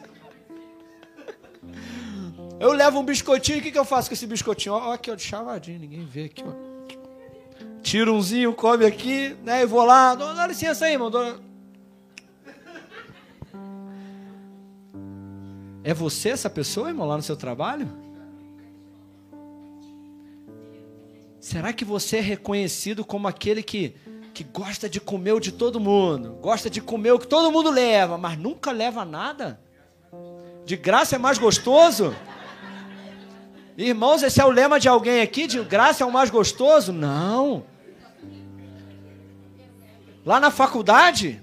Speaker 1: Eu levo um biscoitinho, o que, que eu faço com esse biscoitinho? Ó, aqui, ó, de chavadinho, ninguém vê aqui, ó. Tira umzinho, come aqui, né? E vou lá, dá licença aí, irmão. É você essa pessoa, irmão, lá no seu trabalho? Será que você é reconhecido como aquele que, que gosta de comer o de todo mundo? Gosta de comer o que todo mundo leva, mas nunca leva nada? De graça é mais gostoso? Irmãos, esse é o lema de alguém aqui? De graça é o mais gostoso? Não. Lá na faculdade,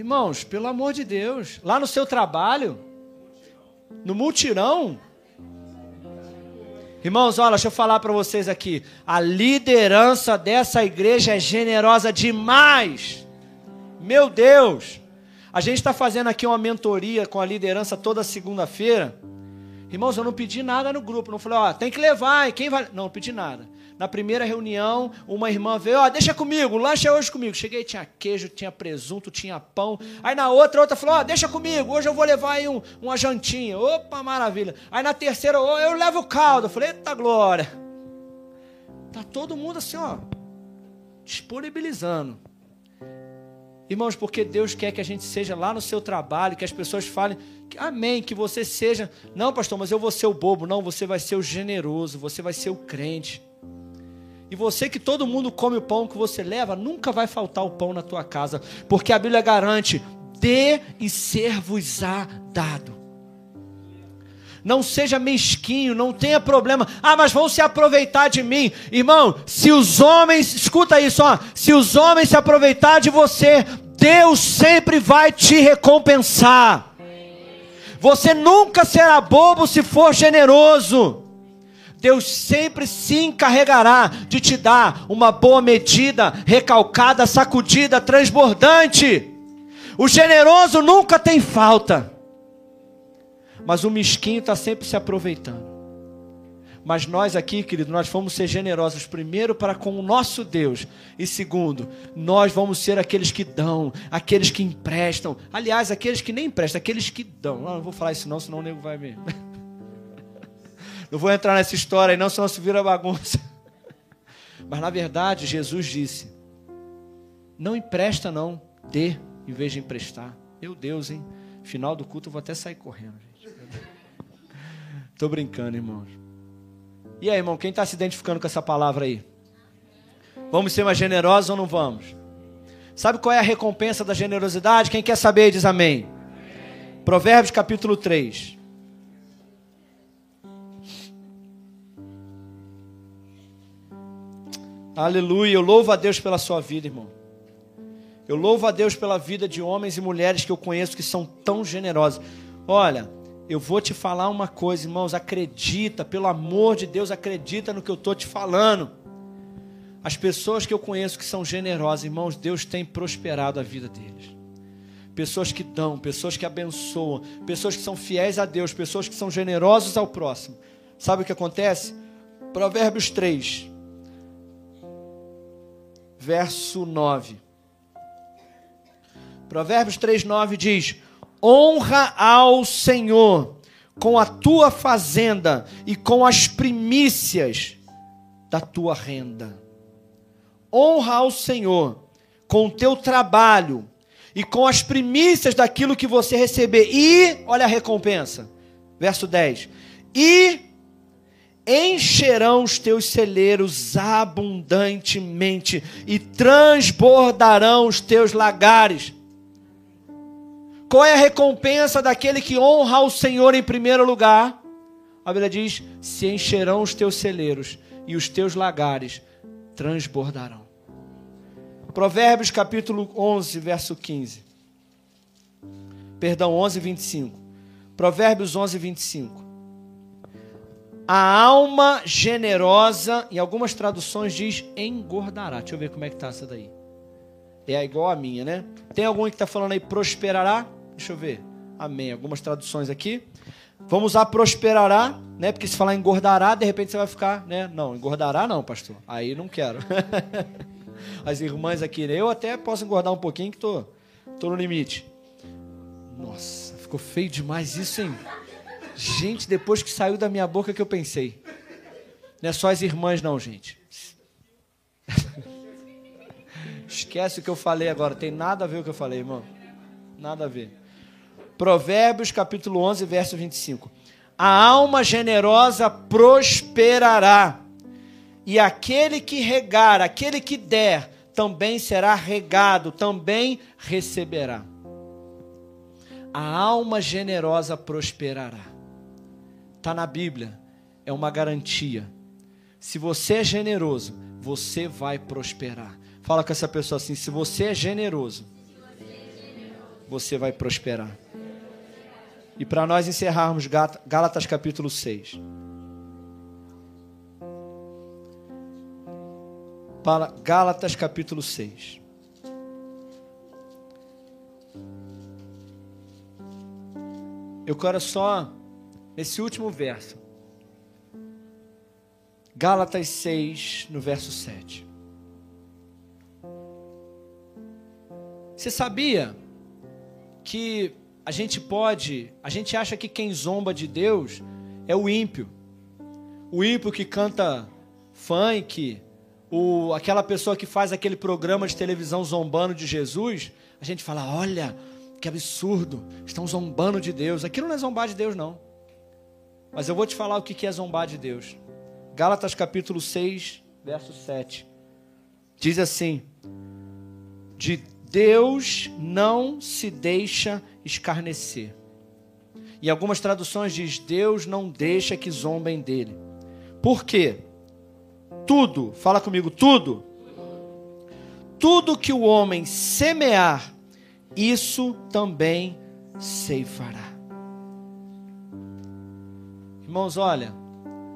Speaker 1: Irmãos, pelo amor de Deus, lá no seu trabalho, no multirão. Irmãos, olha, deixa eu falar para vocês aqui. A liderança dessa igreja é generosa demais. Meu Deus. A gente está fazendo aqui uma mentoria com a liderança toda segunda-feira. Irmãos, eu não pedi nada no grupo. Não falei, ó, tem que levar, e quem vai. Não, não pedi nada. Na primeira reunião, uma irmã veio, ó, deixa comigo, lanche é hoje comigo. Cheguei, tinha queijo, tinha presunto, tinha pão. Aí na outra, outra falou, ó, deixa comigo, hoje eu vou levar aí um, uma jantinha. Opa, maravilha. Aí na terceira, ó, eu levo o caldo. Eu falei, eita glória. Tá todo mundo assim, ó, disponibilizando. Irmãos, porque Deus quer que a gente seja lá no seu trabalho, que as pessoas falem, amém, que você seja, não, pastor, mas eu vou ser o bobo. Não, você vai ser o generoso, você vai ser o crente. E você que todo mundo come o pão que você leva, nunca vai faltar o pão na tua casa, porque a Bíblia garante: dê e ser-vos-á dado. Não seja mesquinho, não tenha problema. Ah, mas vão se aproveitar de mim. Irmão, se os homens, escuta isso, ó, se os homens se aproveitar de você, Deus sempre vai te recompensar. Você nunca será bobo se for generoso. Deus sempre se encarregará de te dar uma boa medida, recalcada, sacudida, transbordante. O generoso nunca tem falta, mas o mesquinho está sempre se aproveitando. Mas nós aqui, querido, nós vamos ser generosos, primeiro, para com o nosso Deus, e segundo, nós vamos ser aqueles que dão, aqueles que emprestam. Aliás, aqueles que nem emprestam, aqueles que dão. Não, não vou falar isso, não, senão o nego vai me. Não vou entrar nessa história aí, não, senão se vira bagunça. Mas na verdade, Jesus disse: Não empresta, não, dê em vez de emprestar. Meu Deus, hein? Final do culto eu vou até sair correndo, gente. Tô brincando, irmãos. E aí, irmão, quem está se identificando com essa palavra aí? Vamos ser mais generosos ou não vamos? Sabe qual é a recompensa da generosidade? Quem quer saber diz amém. amém. Provérbios capítulo 3. Aleluia. Eu louvo a Deus pela sua vida, irmão. Eu louvo a Deus pela vida de homens e mulheres que eu conheço que são tão generosos. Olha, eu vou te falar uma coisa, irmãos, acredita, pelo amor de Deus, acredita no que eu estou te falando. As pessoas que eu conheço que são generosas, irmãos, Deus tem prosperado a vida deles. Pessoas que dão, pessoas que abençoam, pessoas que são fiéis a Deus, pessoas que são generosos ao próximo. Sabe o que acontece? Provérbios 3, verso 9. Provérbios 3, 9 diz: Honra ao Senhor com a tua fazenda e com as primícias da tua renda. Honra ao Senhor com o teu trabalho e com as primícias daquilo que você receber. E, olha a recompensa, verso 10: E encherão os teus celeiros abundantemente e transbordarão os teus lagares. Qual é a recompensa daquele que honra ao Senhor em primeiro lugar? A Bíblia diz: se encherão os teus celeiros e os teus lagares transbordarão. Provérbios capítulo 11, verso 15. Perdão, 11, 25. Provérbios 11, 25. A alma generosa, em algumas traduções diz engordará. Deixa eu ver como é que está essa daí. É igual a minha, né? Tem algum que está falando aí prosperará? Deixa eu ver. Amém. Algumas traduções aqui. Vamos usar prosperará, né? Porque se falar engordará, de repente você vai ficar, né? Não, engordará não, pastor. Aí não quero. As irmãs aqui, né? eu até posso engordar um pouquinho que tô, tô no limite. Nossa, ficou feio demais isso, hein? Gente, depois que saiu da minha boca que eu pensei. Não é só as irmãs não, gente. Esquece o que eu falei agora, tem nada a ver o que eu falei, irmão. Nada a ver. Provérbios capítulo 11, verso 25. A alma generosa prosperará, e aquele que regar, aquele que der, também será regado, também receberá. A alma generosa prosperará. Está na Bíblia, é uma garantia. Se você é generoso, você vai prosperar. Fala com essa pessoa assim: se você é generoso, você vai prosperar. E para nós encerrarmos Gálatas capítulo 6. Para Gálatas capítulo 6. Eu quero só, nesse último verso, Gálatas 6, no verso 7. Você sabia que a gente pode, a gente acha que quem zomba de Deus é o ímpio. O ímpio que canta funk, o, aquela pessoa que faz aquele programa de televisão zombando de Jesus, a gente fala: olha, que absurdo, estão zombando de Deus. Aquilo não é zombar de Deus, não. Mas eu vou te falar o que é zombar de Deus. Gálatas capítulo 6, verso 7. Diz assim: De Deus não se deixa escarnecer. E algumas traduções diz: Deus não deixa que zombem dele. Por quê? Tudo, fala comigo, tudo. Tudo que o homem semear, isso também ceifará. Irmãos, olha,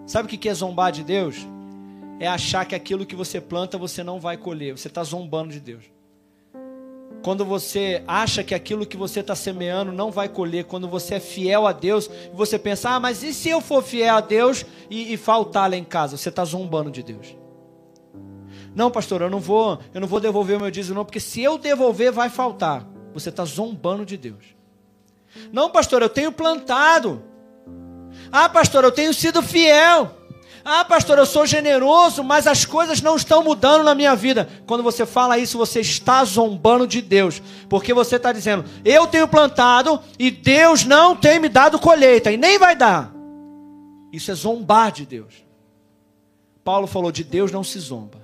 Speaker 1: sabe o que é zombar de Deus? É achar que aquilo que você planta você não vai colher. Você está zombando de Deus. Quando você acha que aquilo que você está semeando não vai colher, quando você é fiel a Deus, você pensa, ah, mas e se eu for fiel a Deus e, e faltar lá em casa? Você está zombando de Deus. Não, pastor, eu não vou, eu não vou devolver o meu dízimo, não, porque se eu devolver, vai faltar. Você está zombando de Deus. Não, pastor, eu tenho plantado. Ah, pastor, eu tenho sido fiel. Ah, pastor, eu sou generoso, mas as coisas não estão mudando na minha vida. Quando você fala isso, você está zombando de Deus, porque você está dizendo: eu tenho plantado e Deus não tem me dado colheita, e nem vai dar. Isso é zombar de Deus. Paulo falou: de Deus não se zomba.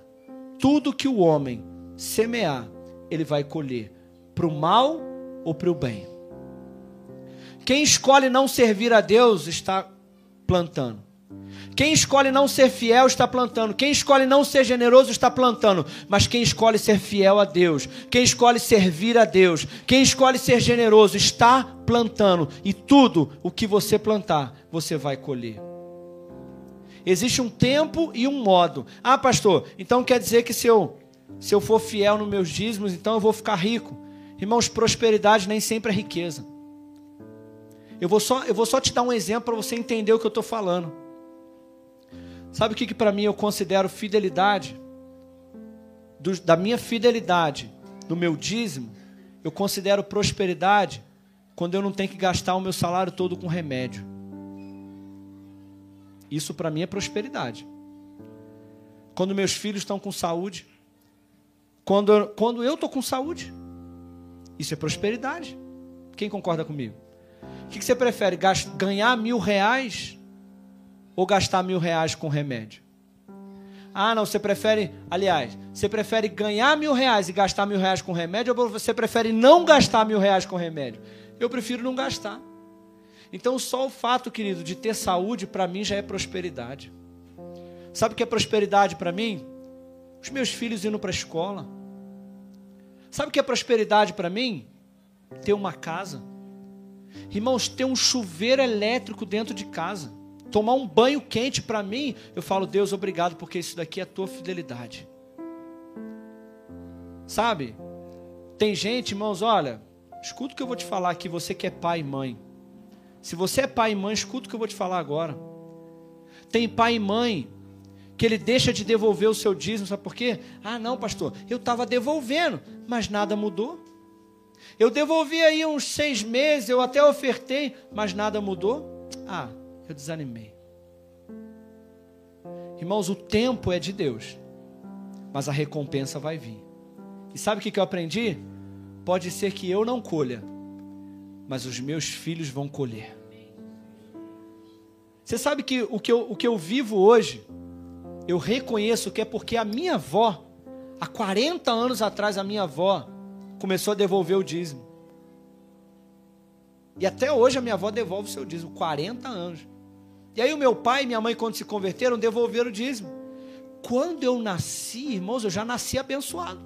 Speaker 1: Tudo que o homem semear, ele vai colher, para o mal ou para o bem. Quem escolhe não servir a Deus está plantando Quem escolhe não ser fiel está plantando. Quem escolhe não ser generoso está plantando. Mas quem escolhe ser fiel a Deus, quem escolhe servir a Deus, quem escolhe ser generoso está plantando. E tudo o que você plantar, você vai colher. Existe um tempo e um modo. Ah, pastor, então quer dizer que se eu, se eu for fiel nos meus dízimos, então eu vou ficar rico. Irmãos, prosperidade nem sempre é riqueza. Eu vou só, eu vou só te dar um exemplo para você entender o que eu estou falando. Sabe o que, que para mim eu considero fidelidade? Do, da minha fidelidade, no meu dízimo, eu considero prosperidade quando eu não tenho que gastar o meu salário todo com remédio. Isso para mim é prosperidade. Quando meus filhos estão com saúde, quando, quando eu estou com saúde, isso é prosperidade. Quem concorda comigo? O que, você prefere? ganhar mil reais ou gastar mil reais com remédio? Ah, não, você prefere, aliás, você prefere ganhar mil reais e gastar mil reais com remédio ou você prefere não gastar mil reais com remédio? Eu prefiro não gastar. Então, só o fato, querido, de ter saúde, para mim já é prosperidade. Sabe o que é prosperidade para mim? Os meus filhos indo para a escola. Sabe o que é prosperidade para mim? Ter uma casa. Irmãos, ter um chuveiro elétrico dentro de casa tomar um banho quente para mim, eu falo, Deus, obrigado, porque isso daqui é a tua fidelidade. Sabe? Tem gente, irmãos, olha, escuta o que eu vou te falar aqui, você que é pai e mãe. Se você é pai e mãe, escuta o que eu vou te falar agora. Tem pai e mãe que ele deixa de devolver o seu dízimo, sabe por quê? Ah, não, pastor, eu estava devolvendo, mas nada mudou. Eu devolvi aí uns seis meses, eu até ofertei, mas nada mudou. Ah, eu desanimei. Irmãos, o tempo é de Deus, mas a recompensa vai vir. E sabe o que eu aprendi? Pode ser que eu não colha, mas os meus filhos vão colher. Você sabe que o que eu, o que eu vivo hoje, eu reconheço que é porque a minha avó, há 40 anos atrás, a minha avó começou a devolver o dízimo. E até hoje a minha avó devolve o seu dízimo, 40 anos. E aí o meu pai e minha mãe, quando se converteram, devolveram o dízimo. Quando eu nasci, irmãos, eu já nasci abençoado.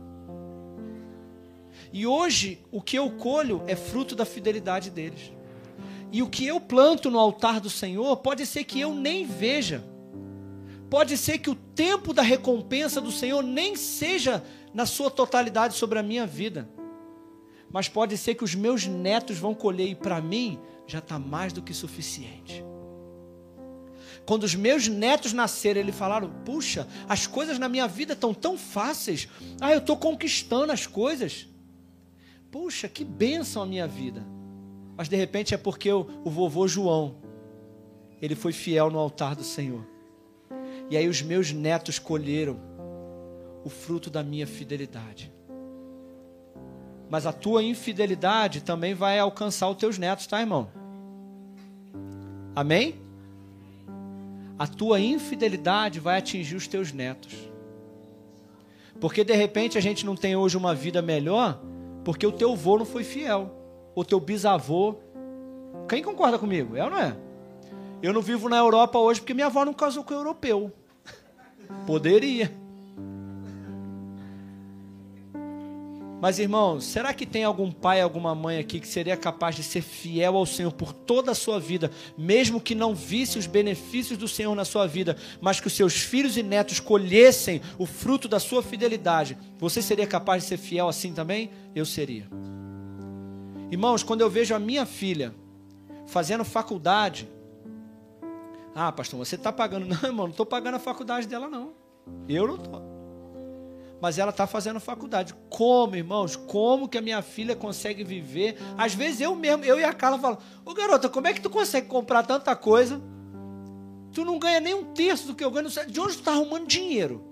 Speaker 1: E hoje, o que eu colho é fruto da fidelidade deles. E o que eu planto no altar do Senhor, pode ser que eu nem veja. Pode ser que o tempo da recompensa do Senhor nem seja na sua totalidade sobre a minha vida. Mas pode ser que os meus netos vão colher e para mim já está mais do que suficiente. Quando os meus netos nasceram, eles falaram: Puxa, as coisas na minha vida estão tão fáceis. Ah, eu estou conquistando as coisas. Puxa, que bênção a minha vida. Mas de repente é porque o, o vovô João, ele foi fiel no altar do Senhor. E aí os meus netos colheram o fruto da minha fidelidade. Mas a tua infidelidade também vai alcançar os teus netos, tá, irmão? Amém? a tua infidelidade vai atingir os teus netos. Porque de repente a gente não tem hoje uma vida melhor porque o teu avô não foi fiel, o teu bisavô. Quem concorda comigo? É ou não é? Eu não vivo na Europa hoje porque minha avó não casou com um europeu. Poderia. Mas irmãos, será que tem algum pai, alguma mãe aqui que seria capaz de ser fiel ao Senhor por toda a sua vida, mesmo que não visse os benefícios do Senhor na sua vida, mas que os seus filhos e netos colhessem o fruto da sua fidelidade? Você seria capaz de ser fiel assim também? Eu seria. Irmãos, quando eu vejo a minha filha fazendo faculdade, ah, pastor, você está pagando? Não, irmão, não estou pagando a faculdade dela, não. Eu não estou mas ela está fazendo faculdade. Como, irmãos? Como que a minha filha consegue viver? Às vezes eu mesmo, eu e a Carla falo, ô garota, como é que tu consegue comprar tanta coisa? Tu não ganha nem um terço do que eu ganho. De onde tu está arrumando dinheiro?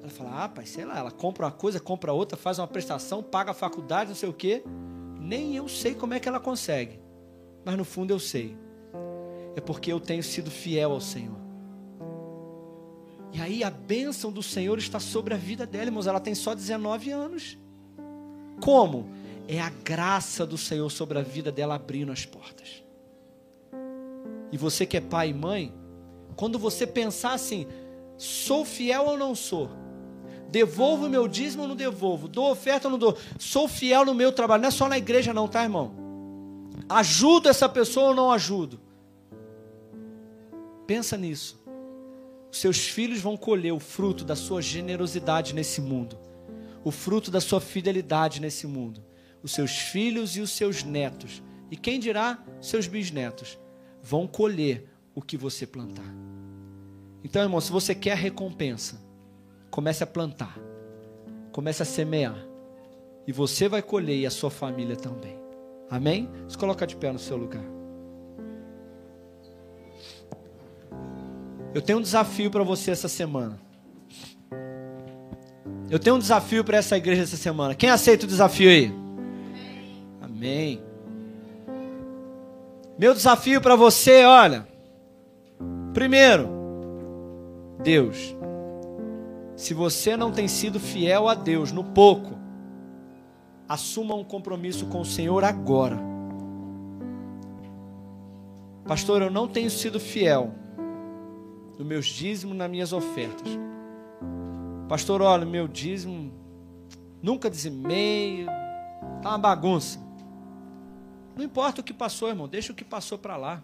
Speaker 1: Ela fala, ah, pai, sei lá, ela compra uma coisa, compra outra, faz uma prestação, paga a faculdade, não sei o quê. Nem eu sei como é que ela consegue. Mas no fundo eu sei. É porque eu tenho sido fiel ao Senhor. E aí a bênção do Senhor está sobre a vida dela, irmãos. Ela tem só 19 anos. Como? É a graça do Senhor sobre a vida dela abrindo as portas. E você que é pai e mãe, Quando você pensar assim, sou fiel ou não sou? Devolvo o meu dízimo ou não devolvo? Dou oferta ou não dou? Sou fiel no meu trabalho. Não é só na igreja, não, tá, irmão? Ajudo essa pessoa ou não ajudo? Pensa nisso. Seus filhos vão colher o fruto da sua generosidade nesse mundo, o fruto da sua fidelidade nesse mundo. Os seus filhos e os seus netos, e quem dirá, seus bisnetos, vão colher o que você plantar. Então, irmão, se você quer recompensa, comece a plantar, comece a semear, e você vai colher e a sua família também. Amém? Se coloca de pé no seu lugar. Eu tenho um desafio para você essa semana. Eu tenho um desafio para essa igreja essa semana. Quem aceita o desafio aí? Amém. Meu desafio para você, olha. Primeiro, Deus. Se você não tem sido fiel a Deus no pouco, assuma um compromisso com o Senhor agora. Pastor, eu não tenho sido fiel no meus dízimos, nas minhas ofertas. Pastor, olha, meu dízimo nunca dizimei, tá uma bagunça. Não importa o que passou, irmão, deixa o que passou para lá.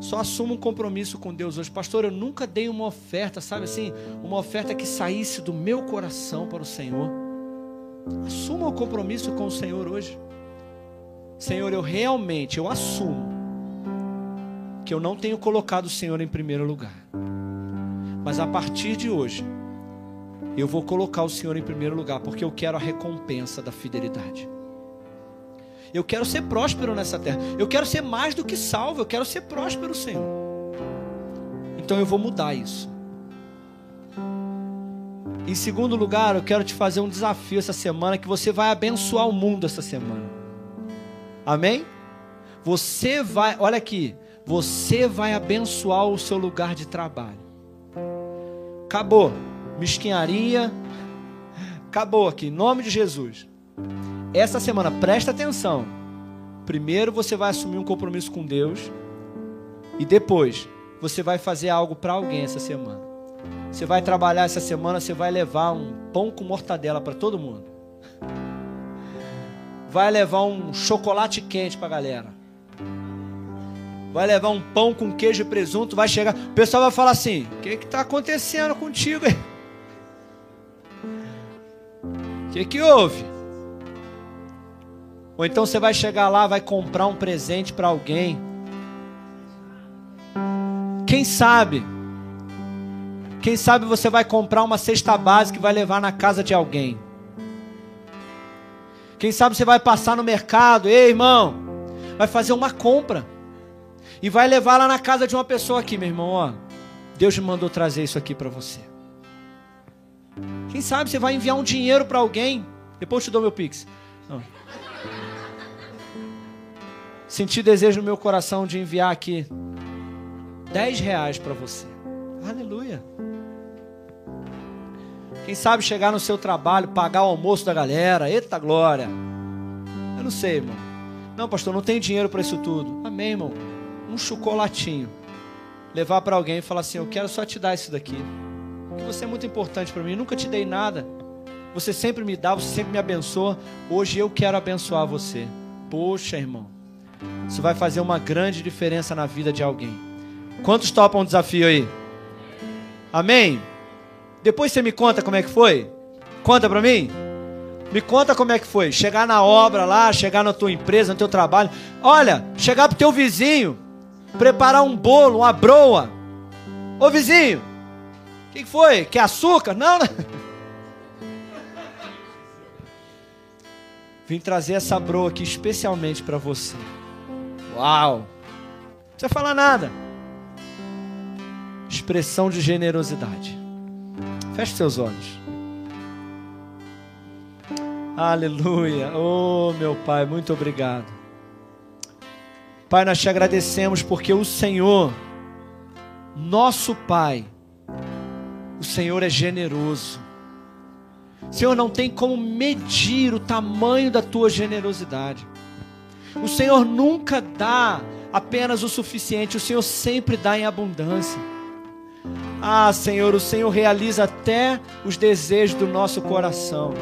Speaker 1: Só assuma um compromisso com Deus hoje. Pastor, eu nunca dei uma oferta, sabe assim? Uma oferta que saísse do meu coração para o Senhor. Assuma o um compromisso com o Senhor hoje. Senhor, eu realmente, eu assumo que eu não tenho colocado o Senhor em primeiro lugar. Mas a partir de hoje, eu vou colocar o Senhor em primeiro lugar, porque eu quero a recompensa da fidelidade. Eu quero ser próspero nessa terra. Eu quero ser mais do que salvo. Eu quero ser próspero, Senhor. Então eu vou mudar isso. Em segundo lugar, eu quero te fazer um desafio essa semana que você vai abençoar o mundo essa semana. Amém? Você vai, olha aqui, você vai abençoar o seu lugar de trabalho. Acabou. Mesquinharia. Acabou aqui, em nome de Jesus. Essa semana, presta atenção. Primeiro você vai assumir um compromisso com Deus. E depois você vai fazer algo para alguém essa semana. Você vai trabalhar essa semana, você vai levar um pão com mortadela para todo mundo. Vai levar um chocolate quente para a galera vai levar um pão com queijo e presunto, vai chegar, o pessoal vai falar assim: o que está acontecendo contigo? O que, que houve? Ou então você vai chegar lá, vai comprar um presente para alguém. Quem sabe? Quem sabe você vai comprar uma cesta básica e vai levar na casa de alguém. Quem sabe você vai passar no mercado, ei irmão, vai fazer uma compra e vai levar lá na casa de uma pessoa aqui, meu irmão, ó. Deus me mandou trazer isso aqui para você. Quem sabe você vai enviar um dinheiro para alguém, depois eu te dou meu pix. Não. Senti desejo no meu coração de enviar aqui 10 reais para você. Aleluia. Quem sabe chegar no seu trabalho, pagar o almoço da galera. Eita glória. Eu não sei, irmão. Não, pastor, não tem dinheiro para isso tudo. Amém, irmão um chocolatinho, levar para alguém e falar assim: Eu quero só te dar isso daqui, porque você é muito importante para mim. Eu nunca te dei nada, você sempre me dá, você sempre me abençoa. Hoje eu quero abençoar você. Poxa, irmão, isso vai fazer uma grande diferença na vida de alguém. Quantos topam o desafio aí? Amém? Depois você me conta como é que foi? Conta para mim. Me conta como é que foi. Chegar na obra lá, chegar na tua empresa, no teu trabalho. Olha, chegar pro teu vizinho preparar um bolo, uma broa. Ô vizinho, o que, foi? Quer açúcar? Não, não. Vim trazer essa broa aqui especialmente para você. Uau! Não precisa falar nada. Expressão de generosidade. Feche seus olhos. Aleluia. Oh, meu Pai, muito obrigado. Pai, nós te agradecemos porque o Senhor, nosso Pai, o Senhor é generoso. Senhor, não tem como medir o tamanho da tua generosidade. O Senhor nunca dá apenas o suficiente, o Senhor sempre dá em abundância. Ah, Senhor, o Senhor realiza até os desejos do nosso coração.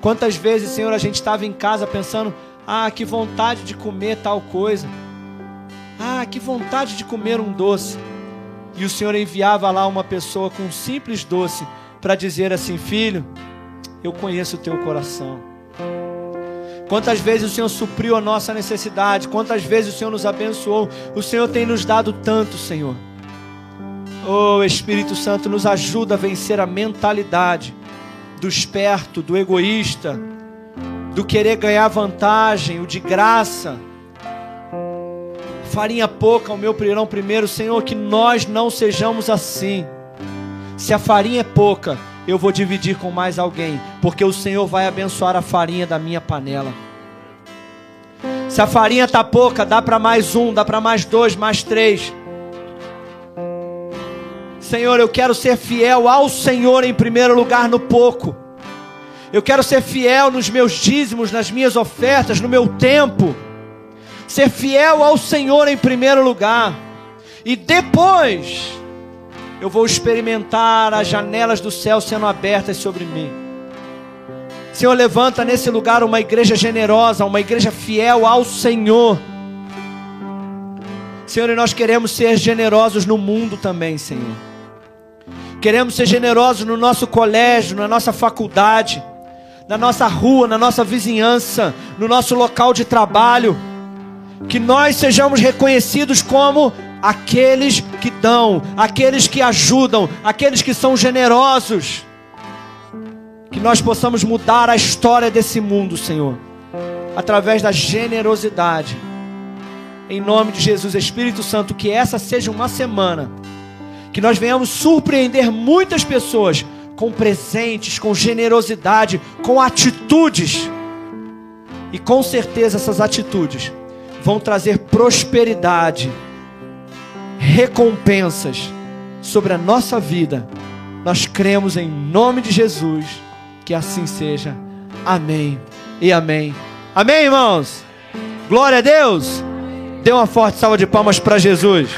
Speaker 1: Quantas vezes, Senhor, a gente estava em casa pensando: ah, que vontade de comer tal coisa. Ah, que vontade de comer um doce. E o Senhor enviava lá uma pessoa com um simples doce para dizer assim: Filho, eu conheço o teu coração. Quantas vezes o Senhor supriu a nossa necessidade, quantas vezes o Senhor nos abençoou, o Senhor tem nos dado tanto, Senhor. Oh, Espírito Santo, nos ajuda a vencer a mentalidade do esperto, do egoísta, do querer ganhar vantagem, o de graça. Farinha pouca, o meu pirão primeiro, Senhor, que nós não sejamos assim. Se a farinha é pouca, eu vou dividir com mais alguém, porque o Senhor vai abençoar a farinha da minha panela. Se a farinha está pouca, dá para mais um, dá para mais dois, mais três. Senhor, eu quero ser fiel ao Senhor em primeiro lugar no pouco. Eu quero ser fiel nos meus dízimos, nas minhas ofertas, no meu tempo. Ser fiel ao Senhor em primeiro lugar. E depois eu vou experimentar as janelas do céu sendo abertas sobre mim. Senhor, levanta nesse lugar uma igreja generosa, uma igreja fiel ao Senhor. Senhor, e nós queremos ser generosos no mundo também, Senhor. Queremos ser generosos no nosso colégio, na nossa faculdade, na nossa rua, na nossa vizinhança, no nosso local de trabalho. Que nós sejamos reconhecidos como aqueles que dão, aqueles que ajudam, aqueles que são generosos. Que nós possamos mudar a história desse mundo, Senhor, através da generosidade. Em nome de Jesus, Espírito Santo, que essa seja uma semana que nós venhamos surpreender muitas pessoas com presentes, com generosidade, com atitudes. E com certeza essas atitudes vão trazer prosperidade recompensas sobre a nossa vida. Nós cremos em nome de Jesus. Que assim seja. Amém e amém. Amém, irmãos? Glória a Deus. Dê uma forte salva de palmas para Jesus.